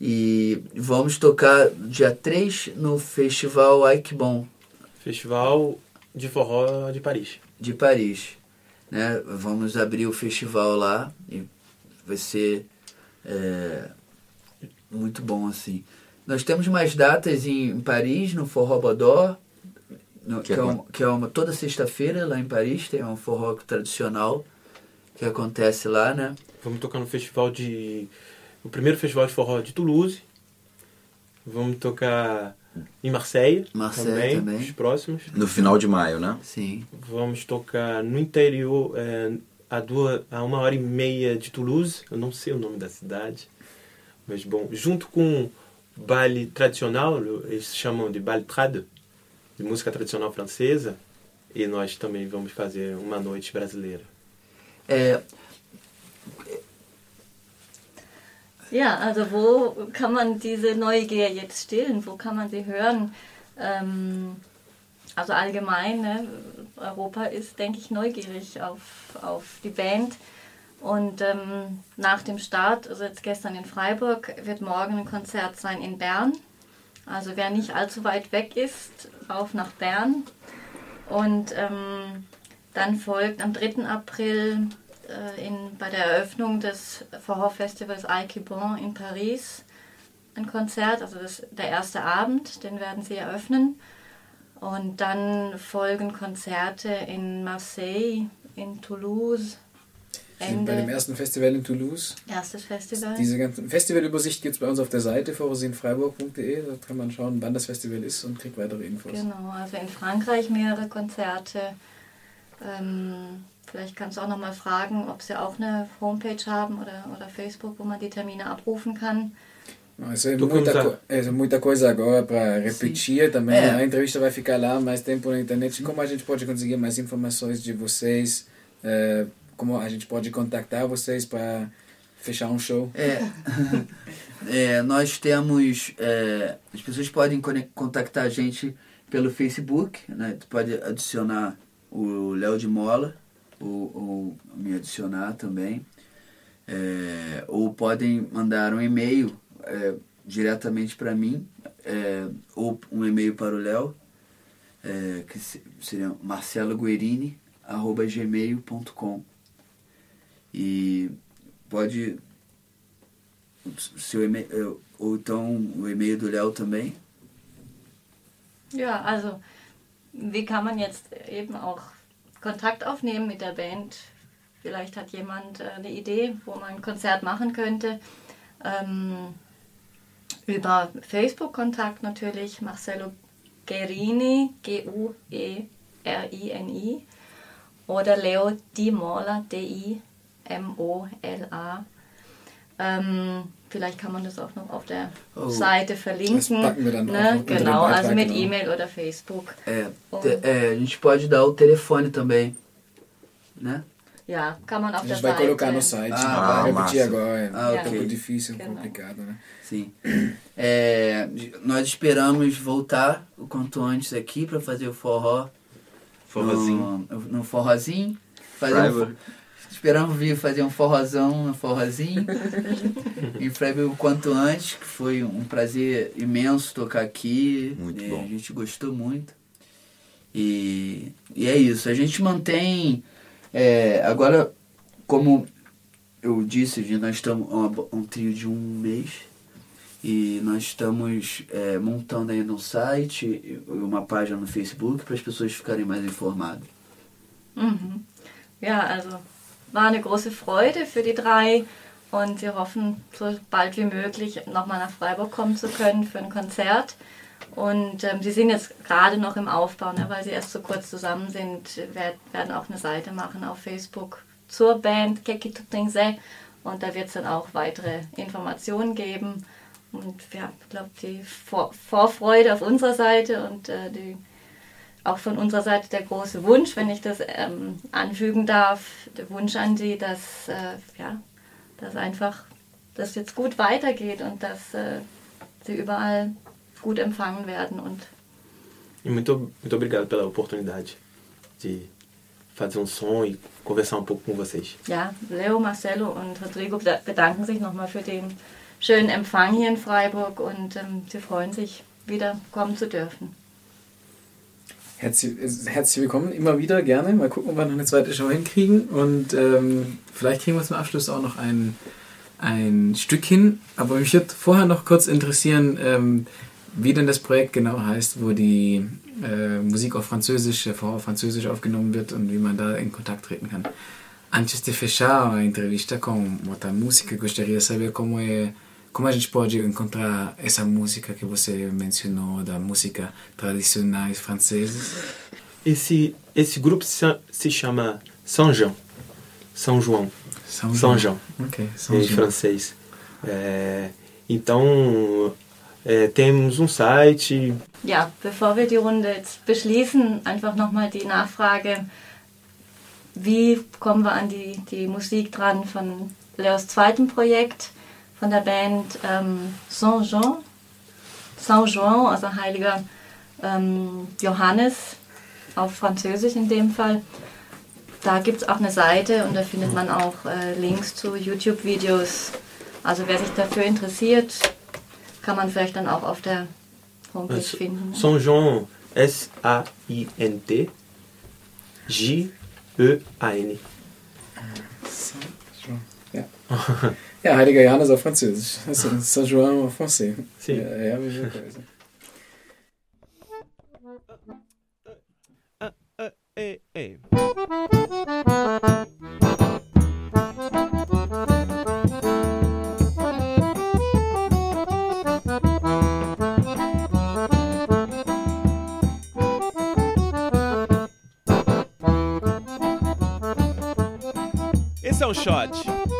E vamos tocar dia 3 no Festival Ike Bon. Festival de forró de Paris. De Paris. Né? Vamos abrir o festival lá e vai ser é, muito bom assim. Nós temos mais datas em, em Paris, no Forró Bodó, no- Que que, é é, um- quando? que é uma toda sexta-feira lá em Paris, tem um forró tradicional que acontece lá, né? Vamos tocar no festival de. O primeiro festival de forró de Toulouse. Vamos tocar em Marseille, Marseille também, também. os próximos. No final de maio, né? Sim. Vamos tocar no interior, é, a, duas, a uma hora e meia de Toulouse. Eu não sei o nome da cidade. Mas, bom, junto com baile tradicional, eles chamam de baile trad, de música tradicional francesa. E nós também vamos fazer uma noite brasileira. É, Ja, also wo kann man diese Neugier jetzt stillen? Wo kann man sie hören? Ähm, also allgemein, ne? Europa ist, denke ich, neugierig auf, auf die Band. Und ähm, nach dem Start, also jetzt gestern in Freiburg, wird morgen ein Konzert sein in Bern. Also wer nicht allzu weit weg ist, auf nach Bern. Und ähm, dann folgt am 3. April äh, in, bei der Eröffnung des Forró-Festivals Aiki Bon in Paris ein Konzert, also das, der erste Abend, den werden sie eröffnen. Und dann folgen Konzerte in Marseille, in Toulouse, sind bei dem Ende. ersten Festival in Toulouse. Erstes Festival. Diese ganze Festivalübersicht gibt es bei uns auf der Seite vorausinfreiburg.de. Da kann man schauen, wann das Festival ist und kriegt weitere Infos. Genau, also in Frankreich mehrere Konzerte. Ähm, vielleicht kannst du auch noch mal fragen, ob sie auch eine Homepage haben oder, oder Facebook, wo man die Termine abrufen kann. Isso é, muita, co é muita coisa agora para repetir também. É. A entrevista vai ficar lá mais tempo na internet. Como a gente pode conseguir mais informações de vocês? É, como a gente pode contactar vocês para fechar um show? É, é, nós temos. é, as pessoas podem contactar a gente pelo Facebook, né? Tu pode adicionar o Léo de Mola, ou, ou me adicionar também. É, ou podem mandar um e-mail é, diretamente para mim, é, ou um e-mail para o Léo, é, que se- seria marceloguerini.gmail.com E pode. Seu e-mail, é, ou então o e-mail do Léo também. Ja, also wie kann man jetzt eben auch Kontakt aufnehmen mit der Band? Vielleicht hat jemand äh, eine Idee, wo man ein Konzert machen könnte. Ähm, über Facebook-Kontakt natürlich, Marcelo Gerini, G-U-E-R-I-N-I. Oder Leo Di Mola, D-I-M-O-L-A. Ähm, vielleicht kann man das auch noch auf der Oh. Seite verlinken. Das packen wir dann ne? Genau, also mit genau. E-Mail oder Facebook. É, te- é, a gente pode dar o telefone também, né? Ja, kann man auf A der gente vai Seite. colocar no site. Ah, vai massa. repetir agora. Ah, é um ok. pouco difícil, complicado, né? Sim. É, nós esperamos voltar o quanto antes aqui para fazer o forró. Forrozinho. No, no forrozinho. Fazer um, esperamos vir fazer um forrozão no forrozinho. em Freiburg o quanto antes, que foi um prazer imenso tocar aqui. Muito É, bom. A gente gostou muito. E, e é isso. A gente mantém. É, agora, como eu disse, nós estamos um, um trio de um mês e nós estamos é, montando ainda um site uma página no Facebook para as pessoas ficarem mais informadas. Mhm. Ja, also war eine große Freude für die drei und wir hoffen, so bald wie möglich nochmal nach Freiburg kommen zu können für ein Konzert. Und ähm, sie sind jetzt gerade noch im Aufbau, ne, weil sie erst so kurz zusammen sind, werd, werden auch eine Seite machen auf Facebook zur Band Keki Tutingse und da wird es dann auch weitere Informationen geben. Und ja, ich glaube, die Vor Vorfreude auf unserer Seite und äh, die auch von unserer Seite der große Wunsch, wenn ich das ähm, anfügen darf, der Wunsch an Sie, dass, äh, ja, dass einfach das jetzt gut weitergeht und dass äh, Sie überall gut empfangen werden und E muito, muito obrigado pela oportunidade de fazer um som e conversar um pouco com vocês. ja, Leo, Marcelo und Rodrigo beda- bedanken sich nochmal für den schönen Empfang hier in Freiburg und ähm, sie freuen sich, wieder kommen zu dürfen. Herzlich, herzlich willkommen, immer wieder gerne. Mal gucken, ob wir noch eine zweite Show hinkriegen. Und ähm, vielleicht kriegen wir zum Abschluss auch noch ein, ein Stück hin. Aber mich würde vorher noch kurz interessieren, ähm, wie denn das Projekt genau heißt, wo die äh, Musik auf Französisch, äh, vorher auf Französisch aufgenommen wird und wie man da in Kontakt treten kann. Antes de fechar a entrevista com outra música, gostaria de saber como é como a gente pode encontrar essa música que você mencionou da música tradicionais franceses. Esse, esse grupo se, se chama São João. São João. São São João. João. Ok, São em João. francês. É, então, é, temos um site. Ja, bevor wir die Runde jetzt beschließen, einfach nochmal die Nachfrage, wie kommen wir an die, die Musik dran von Leos zweitem Projekt, von der Band ähm, Saint-Jean, Saint-Jean, also heiliger ähm, Johannes, auf Französisch in dem Fall. Da gibt es auch eine Seite und da findet man auch äh, Links zu YouTube-Videos. Also wer sich dafür interessiert, kann man vielleicht dann auch auf der Homepage also, finden. Saint-Jean, S-A-I-N-T, J-E-A-N. Ah, Saint-Jean, ja. ja, Heiliger Johannes auf Französisch. Also, Saint-Jean auf Français. Si. Ja, ja, wie Hey, äh, hey. Äh, äh, shot.